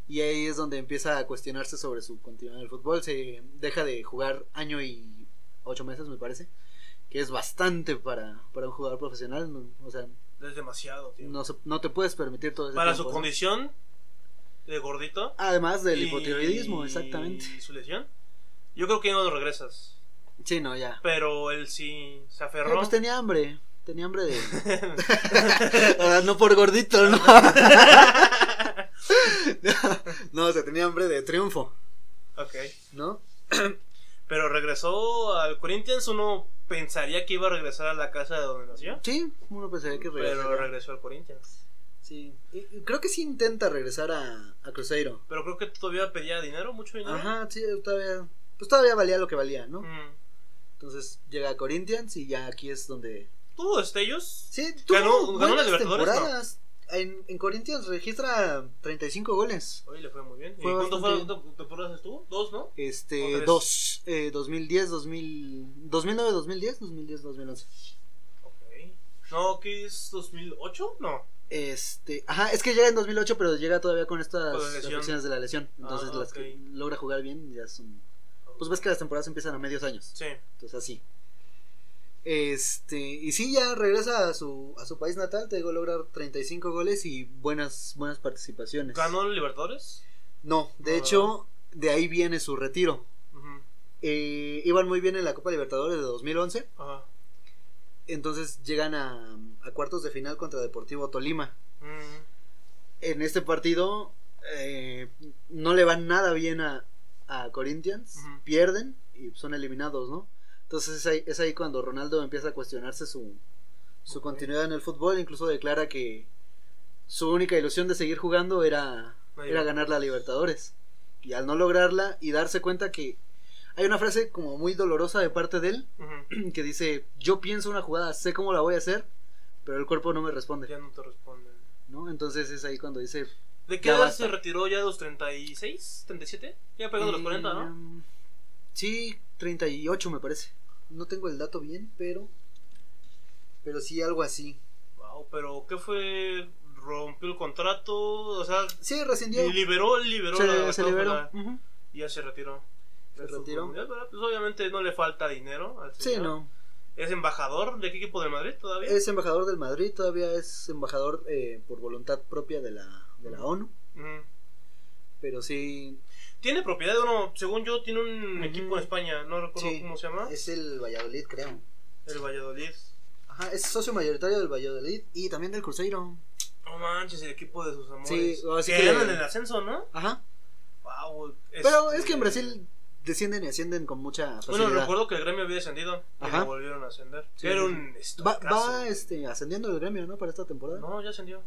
Y ahí es donde empieza a cuestionarse sobre su continuidad en el fútbol. Se deja de jugar año y ocho meses, me parece. Que es bastante para, para un jugador profesional. no- o sea, Es demasiado, tío. no, se- no te puedes permitir todo ese Para tiempo, su ¿no? condición de gordito. Además del y- hipotiroidismo, exactamente. Y su lesión. Yo creo que no lo regresas. Sí, no, ya. Pero él sí se Pero aferró. pues tenía hambre. Tenía hambre de. No por gordito, no. no, o sea, tenía hambre de triunfo, ok. ¿no? Pero regresó al Corinthians. Uno pensaría que iba a regresar a la casa de donde nació. Sí, uno pensaría que Pero regresaría. regresó al Corinthians. Sí. Y- creo que sí intenta regresar a, a Cruzeiro. Pero creo que todavía pedía dinero, mucho dinero. Ajá, sí, todavía. Pues todavía valía lo que valía, ¿no? Mm. Entonces llega a Corinthians y ya aquí es donde. ¿Tuvo destellos? Sí, Ganó- tuvo ganó la buenas Libertadores, ¿no? En, en Corinthians registra 35 goles. Oye, le fue muy bien. ¿Y Fue cuántas bastante fue- temporadas estuvo? ¿Dos, no? ¿O Este, dos. Eh, 2010, 2000, 2009, 2010, 2010, 2011. Ok. No, ¿qué es? ¿2008? No. Este, ajá, es que llega en 2008, pero llega todavía con estas afecciones de la lesión. Entonces, Ah, las que logra jugar bien ya son. Pues ves que las temporadas empiezan a medios años. Sí. Entonces, así. Este, y sí, ya regresa a su, a su país natal. Te digo, logra 35 goles y buenas, buenas participaciones. ¿Ganó el Libertadores? No, de No, hecho, de ahí viene su retiro. Eh, iban muy bien en la Copa Libertadores de 2011. Ajá. Entonces llegan a, a cuartos de final contra Deportivo Tolima. En este partido eh, no le van nada bien a, a Corinthians. Pierden y son eliminados, ¿no? Entonces es ahí, es ahí cuando Ronaldo empieza a cuestionarse su, su continuidad en el fútbol. Incluso declara que su única ilusión de seguir jugando era, era ganar la Libertadores. Y al no lograrla y darse cuenta que hay una frase como muy dolorosa de parte de él que dice, yo pienso una jugada, sé cómo la voy a hacer, pero el cuerpo no me responde, Ya no te responden. ¿no? Entonces es ahí cuando dice... ¿De qué edad basta. se retiró ya a los 36? ¿37? Ya pegando los 40, ¿no? "Mm, Sí, 38 me parece. No tengo el dato bien, pero... Pero sí, algo así. Wow, pero ¿qué fue? ¿Rompió el contrato? O sea, Sí, rescindió. liberó, liberó Se, la se liberó. Y ya se retiró. Se del retiró. Pues obviamente no le falta dinero al Sí, no. ¿Es embajador de qué equipo de Madrid todavía? Es embajador del Madrid, todavía es embajador eh, por voluntad propia de la, de la ONU. Pero sí, Tiene propiedad de uno, según yo, tiene un Ujú. equipo en España, no recuerdo Sí. cómo se llama. es el Valladolid, creo. El Valladolid. Ajá, es socio mayoritario del Valladolid y también del Cruzeiro. No manches, el equipo de sus amores. Sí, así que que ganan el ascenso, ¿no? Ajá. Wow. Pero es que en Brasil descienden y ascienden con mucha facilidad. Bueno, recuerdo que el gremio había descendido y Ajá. lo volvieron a ascender. Sí, Era un Va, va este, ascendiendo el gremio, ¿no? Para esta temporada. No, ya ascendió.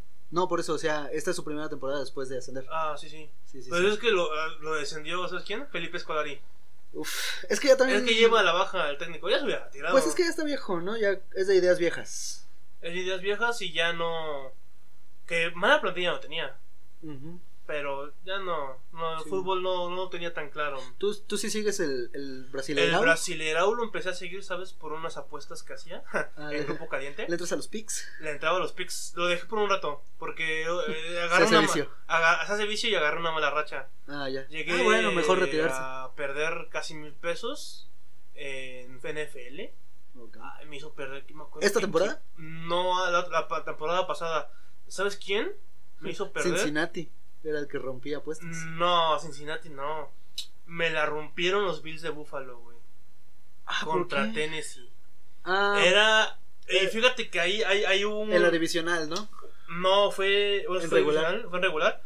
Por eso, o sea, esta es su primera temporada después de ascender. Ah, sí, sí. Sí, sí, Pero sí. es que lo, lo descendió, ¿sabes quién? Felipe Escolari. Uf, es que ya también. Es que lleva a la baja al técnico. Ya se hubiera tirado. Pues es que ya está viejo, ¿no? Ya es de ideas viejas. Es de ideas viejas y ya no. Que mala plantilla no tenía. Ujú. Pero ya no. no el Sí. fútbol no, no lo tenía tan claro. ¿Tú, tú sí sigues el, el El brasileño? Brasileirao lo empecé a seguir, ¿sabes? Por unas apuestas que hacía Ah, en. Grupo Caliente. ¿Le entras a los pics? Le entraba a los picks. Lo dejé por un rato. Porque eh, agarré hace una. vicio. aga- se hace vicio y agarré una mala racha. Ah, ya. Llegué ah, bueno, mejor retirarse. a perder casi mil pesos en NFL. Me hizo perder. ¿qué me acuerdo? ¿Esta ¿Quién- temporada? No, la, la pa- temporada pasada. ¿Sabes quién? Me hizo perder. Cincinnati era el que rompía apuestas. No, Cincinnati no. Me la rompieron los Bills de Buffalo, güey. Ah, ¿por contra qué? Tennessee. Ah, Era. eh, fíjate que ahí hay, hay un. en la divisional, ¿no? No, fue. bueno, En fue regular. fue en regular.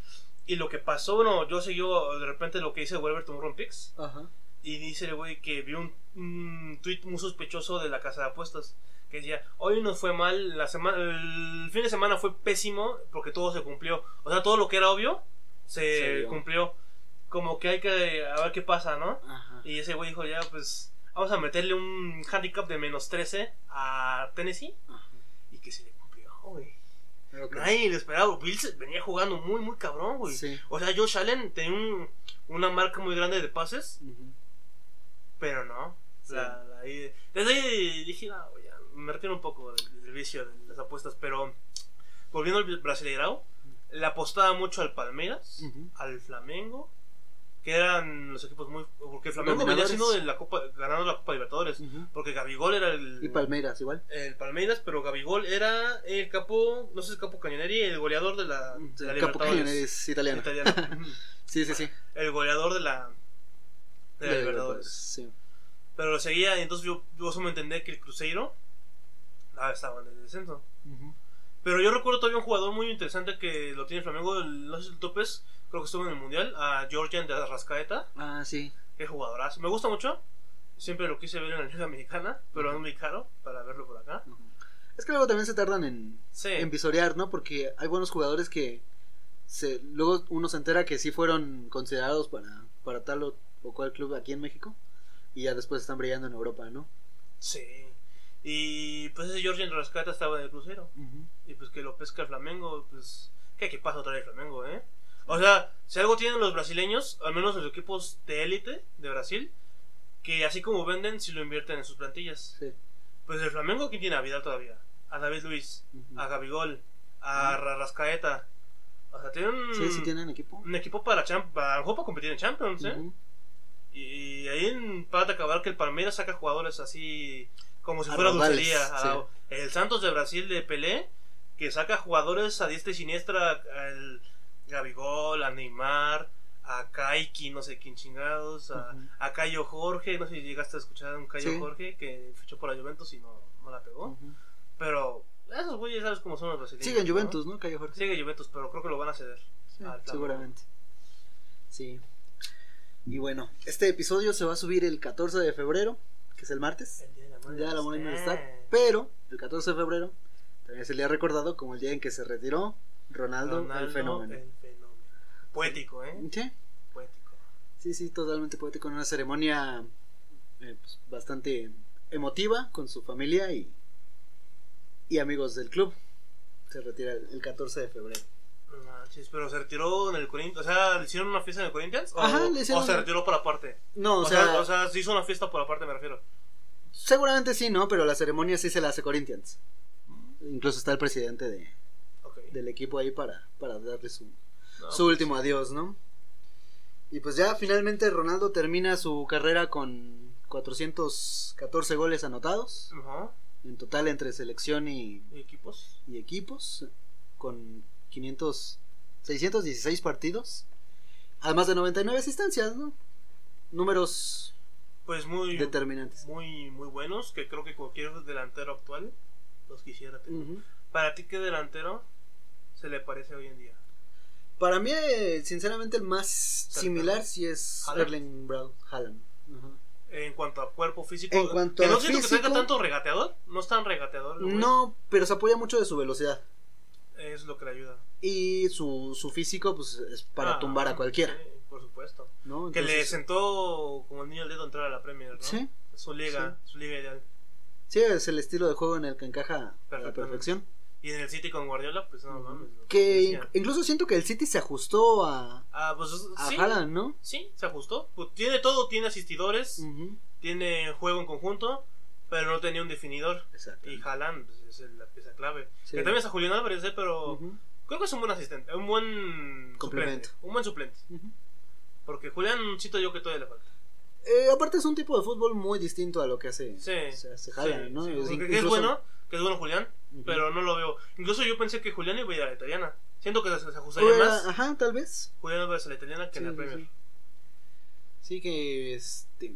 Y lo que pasó, bueno, yo seguí de repente lo que dice Wolverton Picks. Ajá. Y dice el güey que vio un, un tweet muy sospechoso de la casa de apuestas. Que decía, hoy nos fue mal, la semana, el fin de semana fue pésimo porque todo se cumplió. O sea, todo lo que era obvio se cumplió. Como que hay que a ver qué pasa, ¿no? Ajá. Y ese güey dijo, ya, pues vamos a meterle un handicap de menos 13 a Tennessee. Ajá. Y que se le cumplió, güey. Nadie lo esperaba. Bills venía jugando muy, muy cabrón, güey. Sí. O sea, Josh Allen tenía un- una marca muy grande de pases, Ujú. Pero no. Sí. La- la- desde ahí dije, no, güey, ya, me retiro un poco del, del vicio de las apuestas, pero volviendo al Brasileirao, le apostaba mucho al Palmeiras, al Flamengo, que eran los equipos muy. Porque Flamengo venía siendo de la Copa, ganando la Copa Libertadores, porque Gabigol era el. Y Palmeiras, igual. el Palmeiras, pero Gabigol era el capo, no sé si el capo Cañoneri, el goleador de la, de la El Capo. Cañón es italiano. Italiano. Sí, sí, sí. el goleador de la, de De Libertadores. Sí. Pero lo seguía y entonces yo, yo solo me entendía que el Cruzeiro ah, estaba en el descenso. Pero yo recuerdo todavía un jugador muy interesante que lo tiene el Flamengo, el- no sé si el topes, creo que estuvo en el Mundial, a Georgian de Arrascaeta, Ah, sí. que jugadorazo. Me gusta mucho, siempre lo quise ver en la Liga Mexicana, pero es muy caro para verlo por acá. Es que luego también se tardan en, Sí, en visorear, ¿no? Porque hay buenos jugadores que se, luego uno se entera que sí fueron considerados para, para tal o, o cual club aquí en México y ya después están brillando en Europa, ¿no? sí. Y pues ese Georgian de Arrascaeta estaba en el Cruzeiro. Y pues que lo pesca el Flamengo, pues. ¿Qué equipazo trae el Flamengo, eh? O sea, si algo tienen los brasileños, al menos los equipos de élite de Brasil, que así como venden, si lo invierten en sus plantillas. Sí. Pues el Flamengo, ¿quién tiene a Vidal todavía? A David Luis, a Gabigol, a Rascaeta. O sea, tienen un, Sí, sí tienen equipo. un equipo para, champ para, para competir en Champions, ¿eh? Y ahí en para de acabar que el Palmeiras saca jugadores así como si fuera dulcería. sí. A- El Santos de Brasil de Pelé, que saca jugadores a diestra y siniestra, al Gabigol, a Neymar, a Kaiki, no sé quién chingados, a, a Cayo Jorge, no sé si llegaste a escuchar a un Cayo Sí. Jorge que fichó por la Juventus y no, no la pegó. Pero esos güeyes sabes cómo son los brasileños. Sigue en ¿no? Juventus, ¿no? Cayo Jorge. Sigue Juventus, pero creo que lo van a ceder. Sí, seguramente. Sí. Y bueno, este episodio se va a subir el 14 de febrero, que es el martes. El día de Amor y amistad. Pero el 14 de febrero también es el día recordado como el día en que se retiró Ronaldo, Ronaldo, el fenómeno. el fenómeno. Poético, ¿eh? Sí, Poético. sí, sí, totalmente poético. En una ceremonia eh, pues, bastante emotiva con su familia y, y amigos del club. Se retira el, el 14 de febrero. No manches, pero se retiró en el Corinthians. O sea, ¿le hicieron una fiesta en el Corinthians? ¿O, Ajá, le hicieron- o se retiró por aparte? No, O, o, sea, sea, o sea, se hizo una fiesta por aparte, me refiero. seguramente sí, ¿no? Pero la ceremonia sí se la hace Corinthians. Incluso está el presidente de, del equipo ahí para, para darle su, No, su último adiós, ¿no? Y pues ya finalmente Ronaldo termina su carrera con 414 goles anotados, Ajá. en total entre selección y, ¿Y equipos? y equipos, con 500, 616 partidos, además de 99 asistencias, ¿no? Números Pues muy, determinantes. muy, muy buenos, que creo que cualquier delantero actual los quisiera tener. ¿Para ti qué delantero se le parece hoy en día? Para mí, sinceramente, el más similar sí es Haaland. Erling Braut Haaland. En cuanto a cuerpo físico. En cuanto que no siento que tenga físico- tanto regateador. No es tan regateador. No, pero se apoya mucho de su velocidad. Es lo que le ayuda. Y su, su físico, pues es para Ah, tumbar a cualquiera. sí, por supuesto. ¿no? Que le sentó como el niño al dedo entrar a la Premier, ¿no? Sí, Su liga, su liga ideal. sí, es el estilo de juego en el que encaja a la perfección. Y en el City con Guardiola, pues no mames. Que incluso siento que el City se ajustó a, Ah, pues a sí. Haaland, ¿no? Sí, se ajustó. Pues, tiene todo, tiene asistidores, tiene juego en conjunto, pero no tenía un definidor. Exacto. Y Haaland pues, es la pieza clave. Sí. Que también es a Julián Álvarez, ¿eh? pero creo que es un buen asistente, un buen Complemento. suplente. Un buen suplente. Ujú. Porque Julián, siento yo que todavía le falta. Eh, aparte es un tipo de fútbol muy distinto a lo que hace, Sí. se hace Haaland, Sí, ¿no? sí, Es es bueno, que es bueno Julián, pero no lo veo. Incluso yo pensé que Julián iba a ir a la italiana. Siento que se se ajustaría Fuera- más Ajá, tal vez. Julián Álvarez a la italiana que en la sí, Premier. sí. Sí que este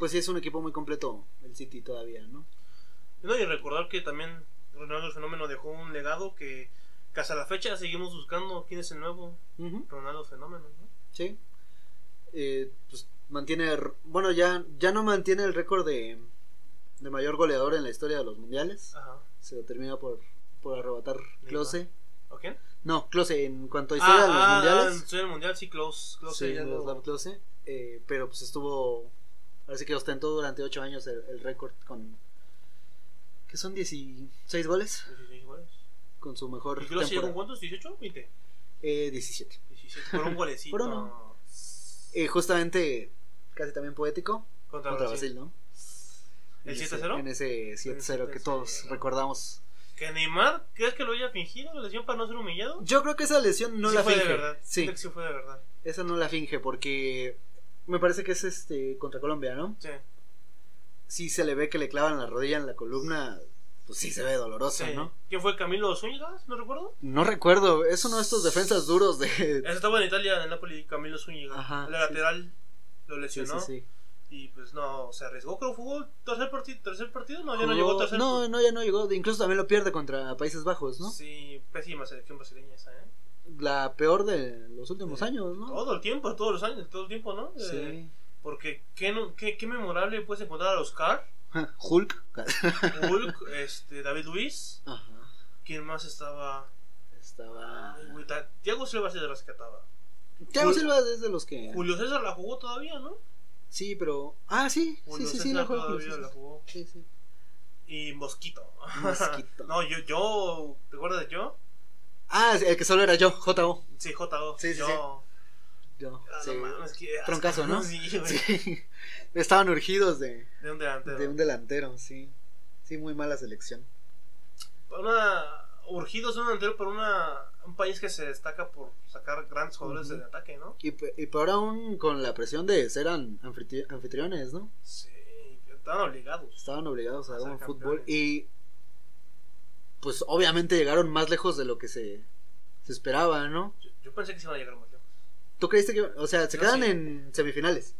pues sí es un equipo muy completo el City todavía, ¿no? No, y recordar que también Ronaldo el Fenómeno dejó un legado que, que hasta la fecha seguimos buscando quién es el nuevo Ujú, Ronaldo Fenómeno, ¿no? Sí. Eh, pues mantiene, bueno, ya, ya no mantiene el récord de, de mayor goleador en la historia de los mundiales. Ajá. Se lo termina por, por arrebatar Klose. ¿O quién? No, Klose, en cuanto a historia de los ah, mundiales. en historia del mundial, sí, Close. Close sí, ya lo- Klose, eh, pero pues estuvo. Parece que ostentó durante 8 años el, el récord con. ¿Qué son 16 goles? 16 goles. Con su mejor. ¿Y temporada. con cuántos? ¿18? ¿20? Eh, 17. 17. Por un golecito. Por uno. Eh, justamente, casi también poético. Contra, Contra Brasil. Brasil, ¿no? ¿El En ese- 7-0? En ese 7-0 que 7-0. todos recordamos. ¿Que Neymar crees que lo haya fingido la lesión para no ser humillado? Yo creo que esa lesión no sí la fue finge. de verdad. Sí, que sí fue de verdad. esa no la finge porque me parece que es este contra Colombia, ¿no? Sí. Sí se le ve que le clavan la rodilla en la columna, pues sí se ve doloroso, sí. ¿no? ¿Quién fue Camilo Zúñiga? ¿No recuerdo? No recuerdo, es uno de estos defensas duros de... Ese estaba en Italia, en Napoli, Camilo Zúñiga. Ajá, sí. lateral lo lesionó. sí, sí. Y pues no, se arriesgó. Creo que jugó tercer partido. ¿Tercer partido? No, ya no llegó tercer no, no, ya no llegó. Incluso también lo pierde contra Países Bajos, ¿no? Sí, pésima selección brasileña esa, ¿eh? La peor de los últimos Sí. años, ¿no? Todo el tiempo, todos los años, todo el tiempo, ¿no? Eh, Sí. porque qué, no- qué, qué memorable puedes encontrar a Oscar, Hulk. Hulk, este, David Luis. Ajá. ¿Quién más estaba? Estaba. Ta- Thiago Silva se rescataba. Thiago Jul- Silva es de los que. Julio César la jugó todavía, ¿no? Sí, pero. Ah, sí. Sí, Julio sí, sí, César la juego. todavía sí, sí. la jugó. Sí, sí. Y Mosquito. Mosquito. no, yo, yo, ¿te acuerdas de yo? Ah, el que solo era yo, JO. Sí, JO. Sí, sí, yo. Yo. Ah, sí. no mames, qué asco. Troncazo, ¿no? Sí, güey. Sí. Estaban urgidos de, De un delantero. de un delantero, sí. Sí, muy mala selección. Una, urgidos de un delantero por una, un país que se destaca por sacar grandes jugadores Ujú. de ataque, ¿no? Y, y peor aún con la presión de ser an- anfitri- anfitriones, ¿no? Sí, estaban obligados. Estaban obligados a A un fútbol. Y. Pues obviamente llegaron más lejos de lo que se, se esperaba, ¿no? Yo, yo pensé que se iban a llegar más lejos. ¿Tú creíste que.? O sea, se Yo quedan sí. en semifinales.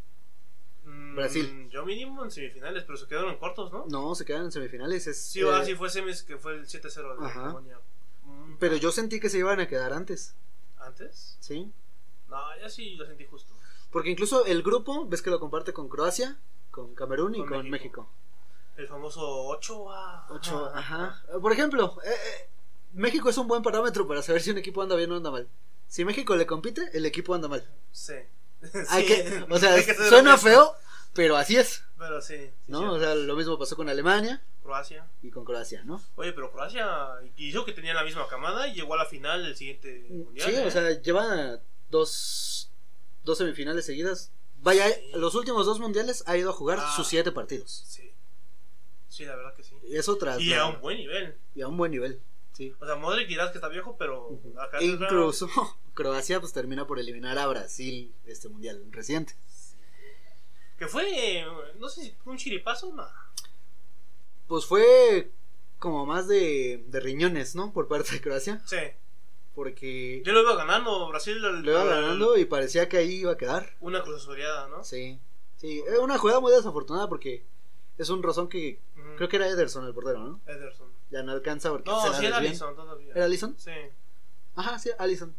Mm, Brasil. Yo mínimo en semifinales, pero se quedaron en cuartos, ¿no? No, se quedan en semifinales. Es, Sí, eh, ah, sí fue semis, que fue el 7-0 de Ajá. Alemania. Mm, Pero yo sentí que se iban a quedar antes, ¿Antes? ¿sí? No, ya sí lo sentí justo. Porque incluso el grupo, ves que lo comparte con Croacia, con Camerún y Con con México. México. El famoso 8 a... Ocho, ajá. Por ejemplo, eh, eh, México es un buen parámetro para saber si un equipo anda bien o anda mal. Si México le compite, el equipo anda mal. Sí. Hay Sí, que, o sea, hay que ser suena feo, pero así es, Pero sí. sí, ¿no? O sea, lo mismo pasó con Alemania Croacia. y con Croacia, ¿no? Oye, pero Croacia hizo que tenía la misma camada y llegó a la final del siguiente mundial. Sí, ¿eh? o sea, lleva dos, dos semifinales seguidas. Vaya, los últimos dos mundiales ha ido a jugar Ah. sus siete partidos. Sí. Sí, la verdad que sí. Y eso tras Y la- a un buen nivel. y a un buen nivel, sí. O sea, Modric dirás que está viejo, pero acá E incluso Croacia pues termina por eliminar a Brasil este mundial reciente. Que fue, no sé si fue un chiripazo, no. Pues fue como más de, de riñones, ¿no? Por parte de Croacia. Sí. Porque Yo lo iba ganando, Brasil el- lo iba el- ganando y parecía que ahí iba a quedar. una cruz azuleada, ¿no? Sí. Sí, es una jugada muy desafortunada porque es un rozón que. Creo que era Ederson el portero, ¿no? Ederson. Ya no alcanza porque No, sí era. Alisson todavía. ¿Era Alisson? Sí. Ajá, sí, Alisson.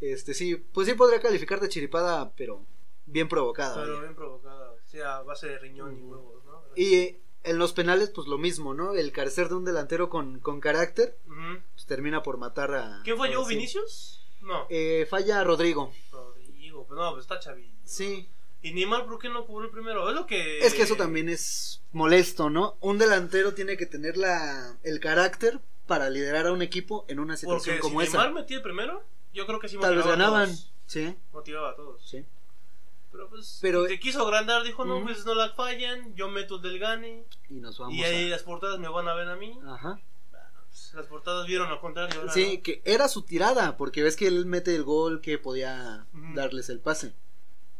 Este, sí, pues sí podría calificar de chiripada, pero bien provocada. Pero vaya. bien provocada. O sea, a base de riñón y huevos, ¿no? Y eh, en los penales, pues lo mismo, ¿no? El carecer de un delantero con, con carácter, pues termina por matar a. ¿Quién a Brasil. Vinicius? No. Eh, falla Rodrigo. Rodrigo, pues no, pues está chavito. Sí. ¿Y Neymar por qué no el primero? Es lo que. Es que eso también es molesto, ¿no? Un delantero tiene que tener la, el carácter para liderar a un equipo en una situación Porque como si esa. Neymar metía el primero, yo creo que sí Tal vez motivaba a ganaban. todos. Sí, Motivaba a todos. sí. Pero pues, Pero- te quiso agrandar, dijo, no, Ujú. pues no la fallan, yo meto el del gane. Y nos vamos Y ahí a. las portadas me van a ver a mí. Ajá. Pues, las portadas vieron lo contrario. ahora, Sí, que era su tirada, porque ves que él mete el gol que podía darles el pase.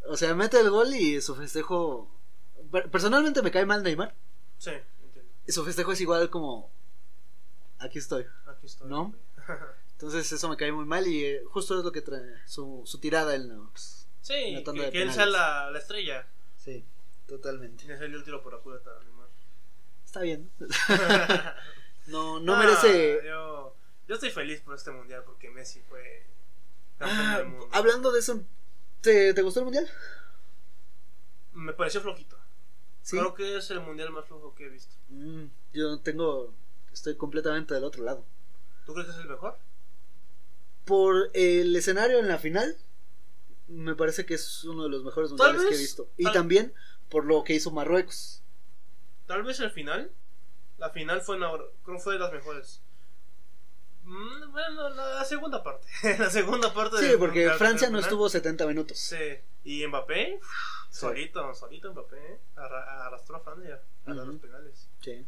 O sea, mete el gol y su festejo. per- Personalmente me cae mal Neymar. Sí, entiendo. Y su festejo es igual como. Aquí estoy. Aquí estoy. ¿No? Entonces eso me cae muy mal y eh, justo es lo que trae su, su tirada en los. sí, La tanda que, de que él sea la, la estrella. Sí. Totalmente. Le salió el tiro por la culata Neymar. Está bien. no, no Ah, merece. Yo, yo estoy feliz por este mundial porque Messi fue campeón Ah, del mundo. hablando de eso, ¿te, te gustó el mundial? Me pareció flojito. Sí. Creo que es el mundial más flojo que he visto. Mm, yo tengo. Estoy completamente del otro lado. ¿Tú crees que es el mejor? Por el escenario en la final, me parece que es uno de los mejores mundiales que he visto. Y tal- también por lo que hizo Marruecos. Tal vez el final. La final fue, una, creo fue de las mejores. Mm, Bueno, la segunda parte. la segunda parte Sí, porque Francia no estuvo 70 minutos. Sí. Y Mbappé, Sí. solito, solito Mbappé, ¿eh? Arra- arrastró a Francia a los penales. Sí.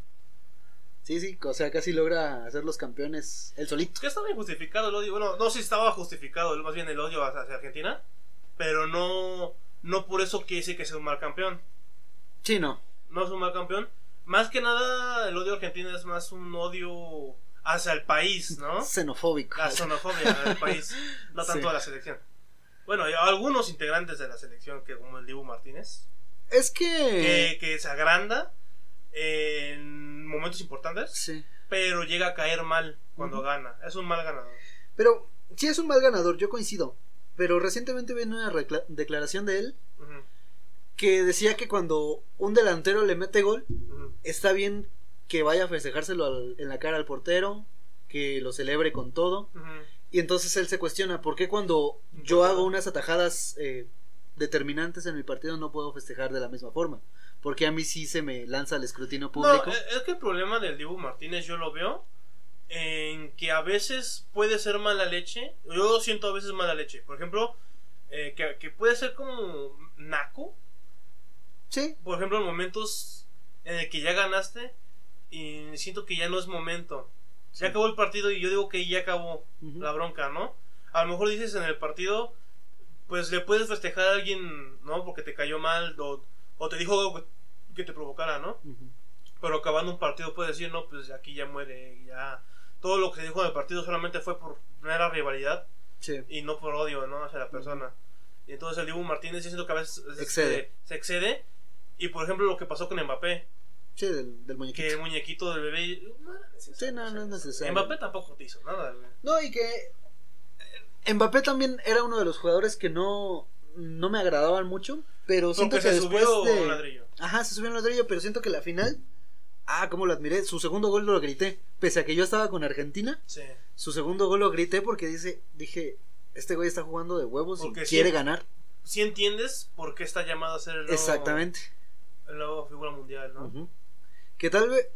Sí, sí, o sea, casi logra hacer los campeones él solito. Que estaba injustificado el odio. Bueno, no sé si estaba justificado, más bien el odio hacia Argentina. Pero no, no por eso quiere decir que sea un mal campeón. Sí, no. No es un mal campeón. Más que nada, el odio argentino es más un odio hacia el país, ¿no? Xenofóbico. La xenofobia del país, no tanto Sí. a la selección. Bueno, y algunos integrantes de la selección, que como el Dibu Martínez, Es que, que. que se agranda en momentos importantes, Sí. pero llega a caer mal cuando gana. Es un mal ganador. Pero sí es un mal ganador, yo coincido. Pero recientemente vi una declaración de él que decía que cuando un delantero le mete gol, está bien que vaya a festejárselo al- en la cara al portero, que lo celebre con todo. Y entonces él se cuestiona, ¿por qué cuando yo hago unas atajadas eh, determinantes en mi partido no puedo festejar de la misma forma? Porque a mí sí se me lanza el escrutinio público. No, eh, es que el problema del Dibu Martínez yo lo veo en que a veces puede ser mala leche. Yo lo siento a veces mala leche. Por ejemplo, eh, que, que puede ser como naco. Sí, Por ejemplo, en momentos en el que ya ganaste y siento que ya no es momento. Sí. Ya acabó el partido y yo digo que ya acabó Ujú. la bronca, ¿no? A lo mejor dices en el partido, pues le puedes festejar a alguien, ¿no? Porque te cayó mal o, o te dijo algo que, te provocara, ¿no? Ujú. Pero acabando un partido puedes decir, no, pues aquí ya muere, ya. Todo lo que se dijo en el partido solamente fue por mera rivalidad sí. y no por odio, ¿no? Hacia la persona. Y entonces el Dibu Martínez, siento que a veces Excede. se excede. Y por ejemplo, lo que pasó con Mbappé, Sí, del, del muñequito. que el muñequito del bebé. No era necesario Sí, no, no es necesario. Mbappé tampoco te hizo nada, güey. No, y que eh, Mbappé también era uno de los jugadores que no, no me agradaban mucho, pero siento Porque que se después subió de... un ladrillo. Ajá, se subió un ladrillo, pero siento que la final... Ah, cómo lo admiré. Su segundo gol lo grité. Pese a que yo estaba con Argentina, Sí. su segundo gol lo grité porque dice, dije, este güey está jugando de huevos Porque y sí. quiere ganar. Si entiendes por qué está llamado a ser el nuevo, Exactamente. el nuevo figura mundial, ¿no? Ujú. Que tal vez,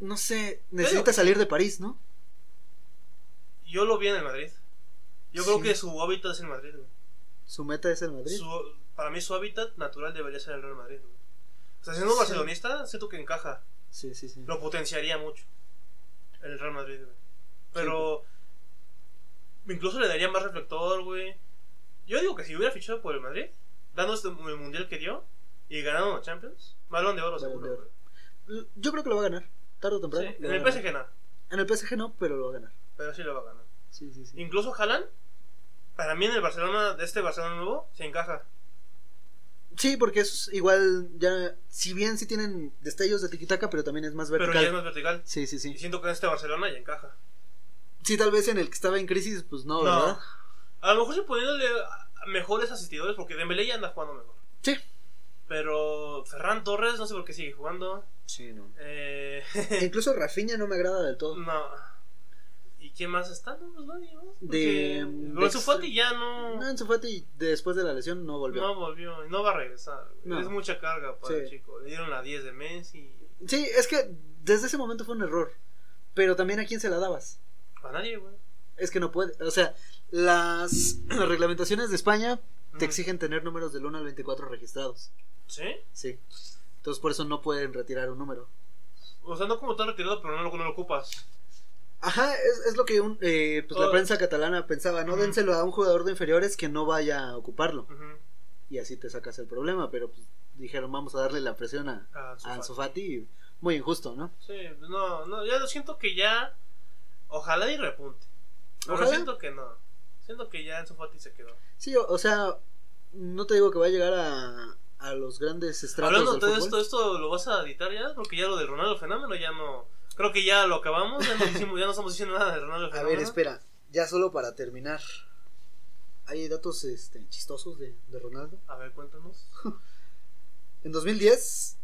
no sé, necesita salir de París, ¿no? Yo lo vi en el Madrid. Yo creo que su hábitat es el Madrid, güey. Su meta es el Madrid. Su- para mí su hábitat natural debería ser el Real Madrid. güey. O sea, siendo un Sí. barcelonista, siento que encaja. Sí, sí, sí. Lo potenciaría mucho. El Real Madrid, güey. Pero incluso le daría más reflector, güey. Yo digo que si hubiera fichado por el Madrid, dando este, el mundial que dio y ganando la Champions, balón de oro seguro. güey. Yo creo que lo va a ganar. Tarde o Sí, temprano. en el. PSG no, En el PSG no, pero lo va a ganar. pero sí lo va a ganar. Sí, sí, sí. Incluso Haaland, para mí en el Barcelona, de este Barcelona nuevo, se encaja. Sí, porque es igual, ya, si bien sí tienen destellos de tiquitaca, pero también es más Pero vertical. ya es más vertical. Sí, sí, Y sí. siento que en este Barcelona ya encaja. Sí, tal vez en el que estaba en crisis, pues no, No. ¿verdad? A lo mejor sí poniéndole mejores asistidores, porque Dembélé ya anda jugando mejor. Sí. Pero Ferran Torres, no sé por qué sigue jugando. Sí, no. Eh, incluso Rafinha no me agrada del todo. no. ¿Y quién más está? No, pues nadie más. De- Ansu Fati ya no, No, Ansu Fati después de la lesión no volvió. no volvió. No va a regresar. No. Es mucha carga para el chico. Le dieron la 10 de Messi. Sí, es que desde ese momento fue un error. Pero también a quién se la dabas. A nadie, güey. Es que no puede. O sea, las reglamentaciones de España te exigen tener números del 1 al 24 registrados. ¿Sí? Sí. Entonces por eso no pueden retirar un número. O sea, no como tan retirado, pero no lo, no lo ocupas. Ajá, es, es lo que un, eh, pues la prensa catalana pensaba, no Ujú. dénselo a un jugador de inferiores que no vaya a ocuparlo. Ujú. Y así te sacas el problema, pero pues dijeron vamos a darle la presión a, A Ansu a Ansu Fati. Fati, y Muy injusto, ¿no? Sí, no, no, ya lo siento que ya. Ojalá y repunte. Pero Ojalá. siento que no. Siento que ya en su Fati se quedó. Sí, o, o sea, no te digo que va a llegar a, a los grandes estratos Hablando de todo esto, ¿esto lo vas a editar ya? Porque ya lo de Ronaldo Fenómeno ya no... Creo que ya lo acabamos, ya no, hicimos- ya no estamos diciendo nada de Ronaldo A Fenómeno. ver, espera, ya solo para terminar. Hay datos este, chistosos de, de Ronaldo. A ver, cuéntanos. En 2010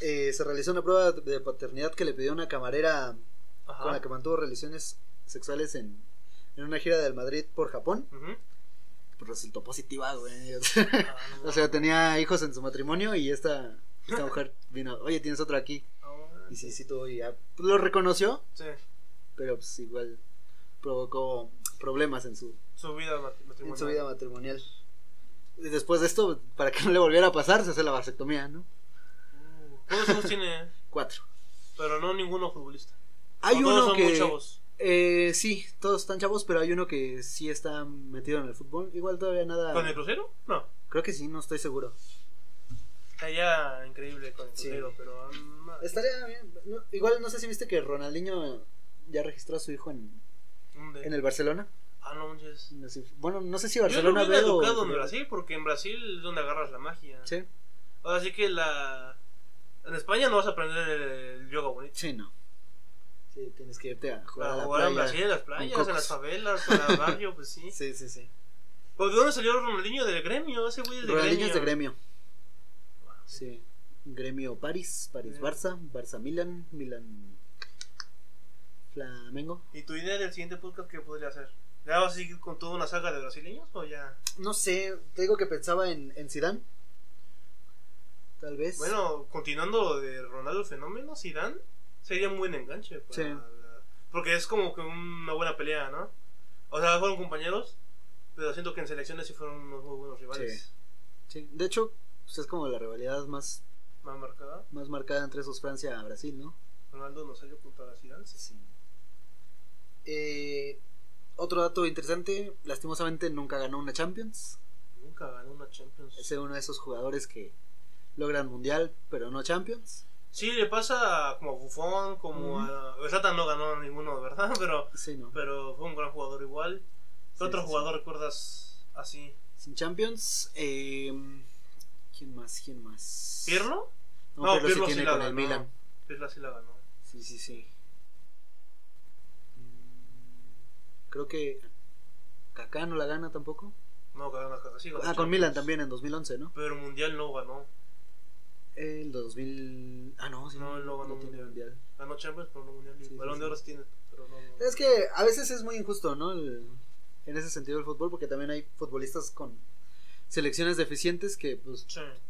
eh, se realizó una prueba de paternidad que le pidió una camarera Ajá. con la que mantuvo relaciones sexuales en, en una gira del Madrid por Japón. Ujú. Pues resultó positiva, güey. Ah, no, o sea, tenía hijos en su matrimonio y esta, esta mujer vino, oye, tienes otro aquí. Ah, Y sí, sí tuvo y ya lo reconoció, sí. pero pues igual provocó problemas en su, Su vida mat- matrimonial. en su vida matrimonial. Y después de esto, para que no le volviera a pasar, se hace la vasectomía, ¿no? Uh, ¿Cuántos hijos tiene? Cuatro. Pero no ninguno futbolista. Hay uno que... Eh, sí, todos están chavos, pero hay uno que sí está metido en el fútbol. Igual todavía nada... ¿Con el crucero? No. Creo que sí, no estoy seguro. Está ya increíble con el Sí. crucero, pero... mm, Estaría bien. no, igual no sé si viste que Ronaldinho ya registró a su hijo en, ¿dónde? en el Barcelona. Ah, no manches. No sé- bueno, no sé si Yo lo Barcelona ve o- educado en Brasil, porque en Brasil es donde agarras la magia. Sí, Ahora sí que la... En España no vas a aprender el yoga bonito. sí, no. Sí, tienes que irte a jugar a Para la jugar en playa. Brasil, en las playas, en las favelas, con el barrio, pues sí. Sí, sí, sí. ¿Pues ¿De dónde salió Ronaldinho? Del gremio, ese güey es de Ronaldinho gremio. es de gremio. Sí. Gremio París, París. Barça, Barça Milan, Milan Flamengo. ¿Y tu idea del siguiente podcast qué podría hacer? ¿Ya vas a seguir con toda una saga de brasileños o ya? No sé, te digo que pensaba en, en Zidane. Tal vez. Bueno, continuando de Ronaldo Fenómeno, Zidane sería un buen enganche. para Sí. la- Porque es como que una buena pelea, ¿no? O sea, fueron compañeros, pero siento que en selecciones sí fueron unos muy buenos rivales. Sí. De hecho, pues es como la rivalidad más, Más marcada. más marcada entre esos Francia y Brasil, ¿no? Ronaldo no salió contra sí. Sí. Eh, otro dato interesante, lastimosamente nunca ganó una Champions. Nunca ganó una Champions. Es uno de esos jugadores que logran mundial, pero no Champions. Sí, le pasa como a Buffon, como Ujú. a... Zlatan no ganó ninguno, ¿verdad? Pero, Sí, ¿no? pero fue un gran jugador igual. ¿Qué Sí, otro sí, jugador recuerdas así? Sin Champions, eh, ¿quién más? ¿Quién más? ¿Pirlo? No, No, Pirlo, Pirlo tiene la con el ganó. Milan. Pirlo sí la ganó. Sí, sí, sí. Mm, Creo que Kaká no la gana tampoco. No, ganó sí, ganó Ah, con. Milan también en 2011, ¿no? Pero Mundial no ganó. El 2000... Ah, no, sí. No, no tiene mundial. Champions, pero no Mundial. Sí, Balón sí, de. Oro sí tiene, pero no... no. Es que a veces es muy injusto, ¿no? El- en ese sentido el fútbol, porque también hay futbolistas con selecciones deficientes que, pues,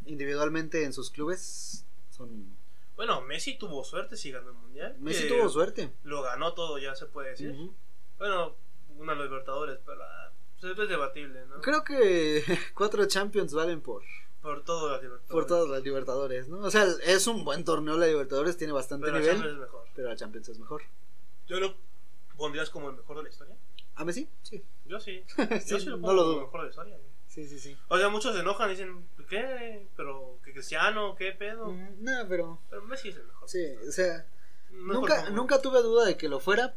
individualmente en sus clubes son... Bueno, Messi tuvo suerte si ganó el Mundial. Messi tuvo suerte. Lo ganó todo, ya se puede decir. Ujú. Bueno, una de los Libertadores, pero ah, pues, es debatible, ¿no? Creo que cuatro Champions valen por, Por todo las Libertadores. por todas las Libertadores, ¿no? O sea, es un buen torneo la Libertadores, tiene bastante Pero la nivel, Champions es mejor. pero la Champions es mejor. ¿Yo lo pondrías como el mejor de la historia? ¿A Messi? Sí. Yo sí. Sí, Yo sí lo no lo como el dudo. mejor de la historia. güey. Sí, sí, sí. O sea, muchos se enojan y dicen, ¿qué? ¿Pero que Cristiano? ¿Qué pedo? Mm, No, pero... Pero Messi es el mejor. Sí, o sea, No nunca, nunca tuve duda de que lo fuera,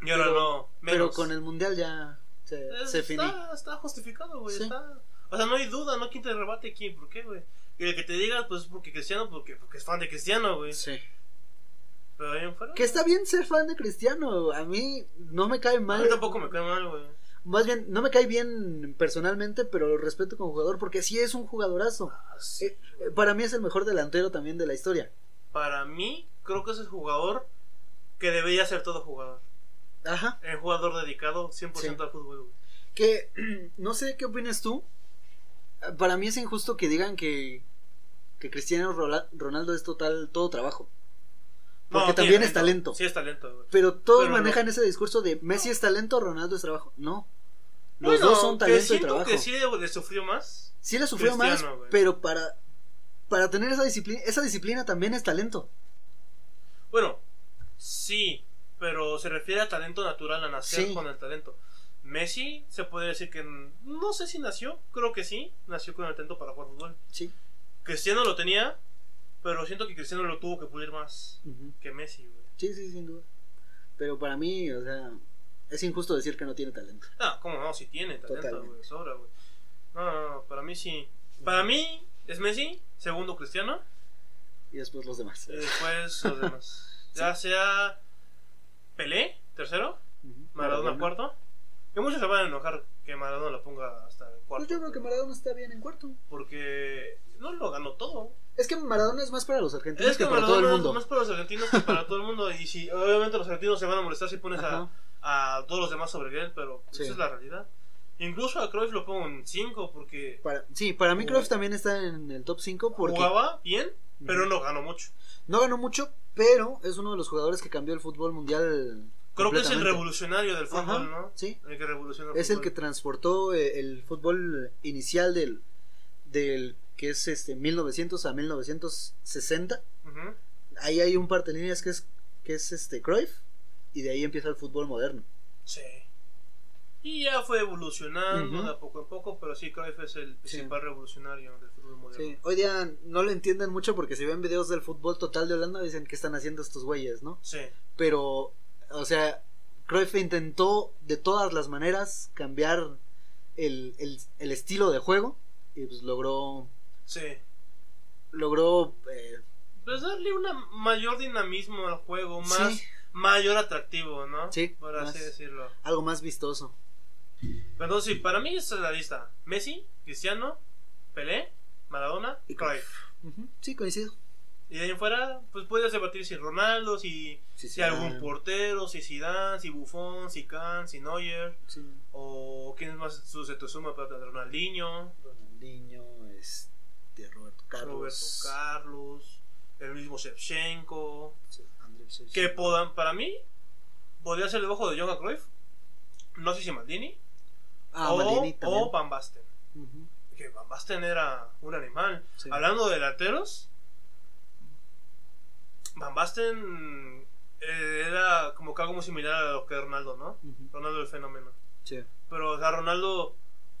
Y ahora pero- no. pero menos. con el Mundial ya se, Es- se finí. está, está justificado, güey. Sí. Está... O sea, no hay duda, no hay quien te rebate aquí. ¿Por qué, güey? Y el que te diga, pues porque Cristiano, porque, porque es fan de Cristiano, güey. Sí. Pero ahí fuera. Que está bien ser fan de Cristiano. A mí no me cae A mal. mí tampoco me cae mal, güey. Más bien, no me cae bien personalmente, pero lo respeto como jugador porque sí es un jugadorazo. Ah, sí. Eh, eh, para mí es el mejor delantero también de la historia. Para mí, creo que es el jugador que debería ser todo jugador. Ajá. El jugador dedicado 100% Sí. al fútbol, güey. Que no sé qué opinas tú. Para mí es injusto que digan que, que Cristiano Ronaldo es total todo trabajo. Porque también es talento. Sí, es talento, güey. Pero todos Pero manejan ese discurso de Messi es talento, Ronaldo es trabajo. No. Los Bueno, dos son talento y trabajo. que sí le, sufrió más. Sí le sufrió más, güey. pero para, para tener esa disciplina, esa disciplina también es talento. Bueno, sí, pero se refiere a talento natural, a nacer Sí. con el talento. Messi se puede decir que no sé si nació, creo que sí, nació con el talento para jugar fútbol. Sí. Cristiano lo tenía, pero siento que Cristiano lo tuvo que pulir más que Messi, güey. Sí, sí, sin duda. Pero para mí, o sea, es injusto decir que no tiene talento. Ah, cómo no, si tiene talento, güey, sobra, güey. No, no, no, para mí sí. Para mí, es Messi, segundo Cristiano, Y después los demás. y después los demás. Ya sea Pelé, tercero. Maradona cuarto. Que muchos se van a enojar que Maradona lo ponga hasta el Pues cuarto. yo creo que Maradona está bien en cuarto. Porque no lo ganó todo. Es que Maradona es más para los argentinos Es que que para Maradona todo el es mundo. más para los argentinos que para todo el mundo. Y si, obviamente, los argentinos se van a molestar si pones a, todos los demás sobre él, pero Sí. esa es la realidad. Incluso a Cruyff lo pongo en 5 porque Para, sí, para mí Cruyff también está en el top 5 porque jugaba bien, pero no ganó mucho. no ganó mucho, pero es uno de los jugadores que cambió el fútbol mundial. Creo que es el revolucionario del fútbol, Ajá, ¿no? Sí, El que revoluciona el es el que transportó eh, el fútbol inicial del, del que es este 1900 a 1960. Ujú. Ahí hay un par de líneas que es que es este Cruyff y de ahí empieza el fútbol moderno. Sí. Y ya fue evolucionando de a poco en poco, pero sí, Cruyff es el principal revolucionario del fútbol moderno. Sí, hoy día no lo entienden mucho porque si ven videos del fútbol total de Holanda dicen que están haciendo estos güeyes, ¿no? Sí. Pero, o sea, Cruyff intentó de todas las maneras cambiar el, el, el estilo de juego y pues logró, Sí. logró, eh, Pues darle una mayor dinamismo al juego, más Sí. mayor atractivo, ¿no? Sí, Por más. así decirlo. algo más vistoso. Entonces, sí, para mí esa es la lista. Messi, Cristiano, Pelé, Maradona Y Cruyff. Sí, coincido. Y de ahí fuera, pues puedes debatir si Ronaldo, si, Sí, si algún portero, si Zidane, si Buffon, si Kahn, si Neuer, sí. o quién más su- se te suma para Ronaldinho, Ronaldinho, este, Roberto Carlos. Roberto Carlos, el mismo Shevchenko, que podan, para mí podría ser debajo de Johan Cruyff, no sé si Maldini, Ah, o, Maldini también. o Van Basten. Que Van Basten era un animal. Hablando de delanteros, Van Basten eh, era como que algo muy similar a lo que Ronaldo, ¿no? Ujú, Ronaldo el fenómeno. sí. Pero o sea, Ronaldo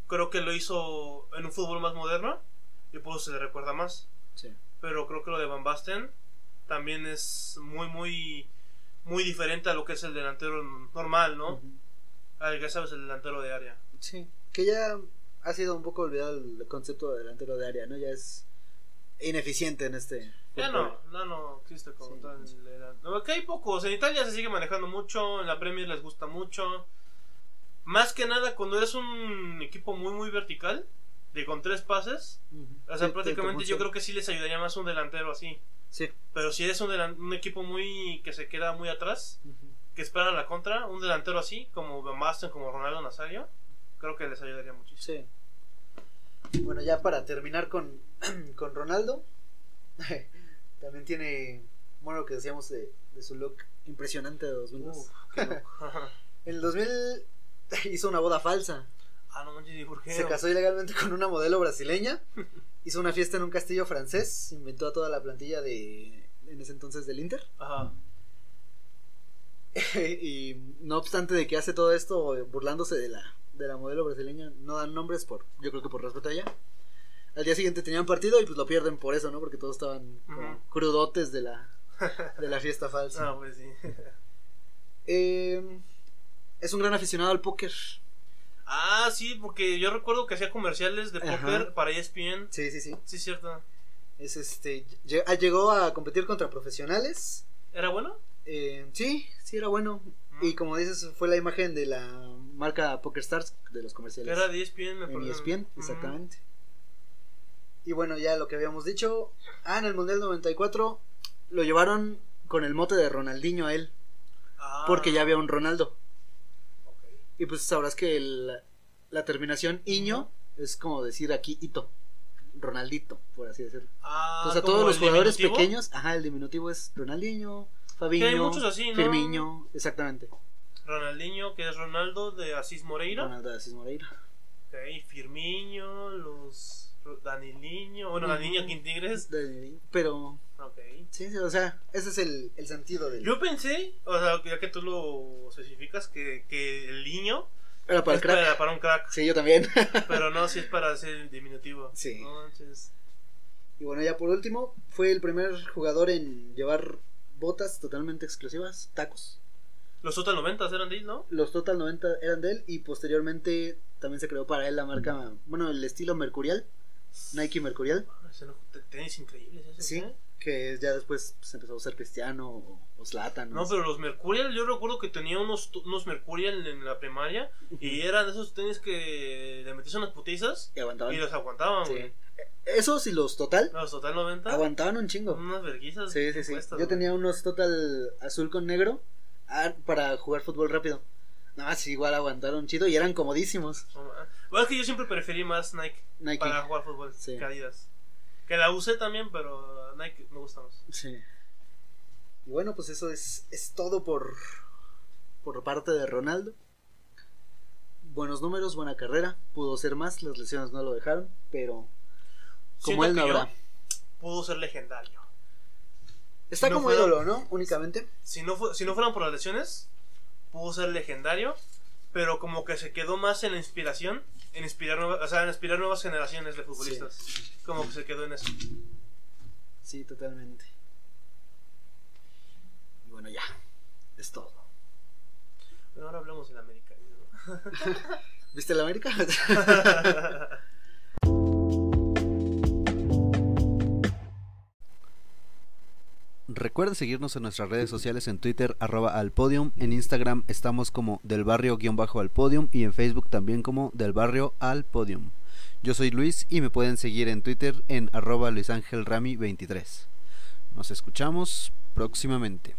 creo que lo hizo en un fútbol más moderno y por eso se le recuerda más. Sí. Pero creo que lo de Van Basten también es muy, muy, muy diferente a lo que es el delantero normal, ¿no? Ujú. Al que sabes, el delantero de área. Sí, que ya ha sido un poco olvidado el concepto de delantero de área, ¿no? Ya es ineficiente en este. Ya no, no, no existe como Sí, tal. sí. No, que hay pocos. En Italia se sigue manejando mucho, en la Premier les gusta mucho. Más que nada cuando eres un equipo muy, muy vertical, de con tres pases, o sea, Sí, prácticamente te yo creo que sí les ayudaría más un delantero así. Sí. Pero si eres un, delan- un equipo muy que se queda muy atrás, que espera la contra, un delantero así, como Van Basten, como Ronaldo Nazario, creo que les ayudaría muchísimo. Sí. Bueno, ya para terminar con, con Ronaldo, también tiene, bueno, lo que decíamos de, de su look impresionante de 2002. Uf. En el 2000 hizo una boda falsa. ah, no manches, ¿y por qué? Se casó ilegalmente con una modelo brasileña. Hizo una fiesta en un castillo francés. Inventó a toda la plantilla de, en ese entonces, del Inter. Ajá. y no obstante de que hace todo esto burlándose de la, de la modelo brasileña, no dan nombres por, yo creo que por respeto a ella. Al día siguiente tenían partido y pues lo pierden por eso, ¿no? Porque todos estaban como Ujú. crudotes de la, de la fiesta falsa. No, pues sí. Eh, es un gran aficionado al póker. Ah, sí, porque yo recuerdo que hacía comerciales de Ajá. póker para E ESPN. Sí, sí, sí. Sí, cierto. Es este, ah, llegó a competir contra profesionales. ¿Era bueno? Eh, sí, sí era bueno. Mm. Y como dices, fue la imagen de la marca PokerStars de los comerciales. Era de E ESPN, me En. ESPN, Ujú. exactamente. Y bueno, ya lo que habíamos dicho. Ah, en el Mundial 94 lo llevaron con el mote de Ronaldinho a él. Ah, Porque ya había un Ronaldo. ok. Y pues sabrás que el- la terminación Iño es como decir aquí Ito. Ronaldito, por así decirlo. Ah, Entonces a ¿como todos los jugadores diminutivo? pequeños, ajá, el diminutivo es Ronaldinho, muchos así, ¿no? Firmiño, exactamente. Ronaldinho, que es Ronaldo de Asís Moreira. Ronaldo de Asís Moreira. Ok, Firmiño, los. Daniliño. Bueno, Ujú. Daniliño Quintigres. Pero, Ok. sí, o sea, ese es el, el sentido del... Yo pensé, o sea, ya que tú lo especificas, que, que el niño Era para el crack. para, para un crack. Sí, yo también. Pero no, si es para hacer diminutivo. Sí. No y bueno, ya por último, fue el primer jugador en llevar botas totalmente exclusivas, tacos. Los Total 90 eran de él, ¿no? Los Total 90 eran de él y posteriormente también se creó para él la marca, bueno, el estilo Mercurial Nike Mercurial. Ah, Tenis increíbles ese, Sí, ¿eh? que ya después se empezó a usar Cristiano o, o Zlatan. No, pero los Mercurial, yo recuerdo que tenía unos, unos Mercurial en la primaria y eran esos tenis que le metías unas putizas Y aguantaban. y los aguantaban, Sí. güey. Esos y los total Los Total 90. aguantaban un chingo. Unas verguizas. Sí, sí, sí. Yo güey. tenía unos total azul con negro ah, para jugar fútbol rápido. No, sí, igual aguantaron chido y eran comodísimos. No, ma- Bueno, es que yo siempre preferí más Nike, Nike. para jugar fútbol Sí. que Adidas. Que la usé también, pero Nike me gusta más. Sí. Y bueno, pues eso es, es todo por, por parte de Ronaldo. Buenos números, buena carrera. Pudo ser más, las lesiones no lo dejaron, pero como Siento él no habrá. Pudo ser legendario. Está no como fuera- ídolo, ¿no? Únicamente. Si no, fu- si no fueran por las lesiones, pudo ser legendario, pero como que se quedó más en la inspiración, en inspirar, nueva- o sea, en inspirar nuevas generaciones de futbolistas. Como que se quedó en eso. Sí, totalmente. Y bueno, ya. Es todo. Pero ahora hablamos del americanismo. ¿Viste la América? Recuerda seguirnos en nuestras redes sociales en Twitter arroba al podium, en Instagram estamos como del barrio guion bajo al podium y en Facebook también como del barrio al podium. Yo soy Luis y me pueden seguir en Twitter en arroba luisangelrami23. Nos escuchamos próximamente.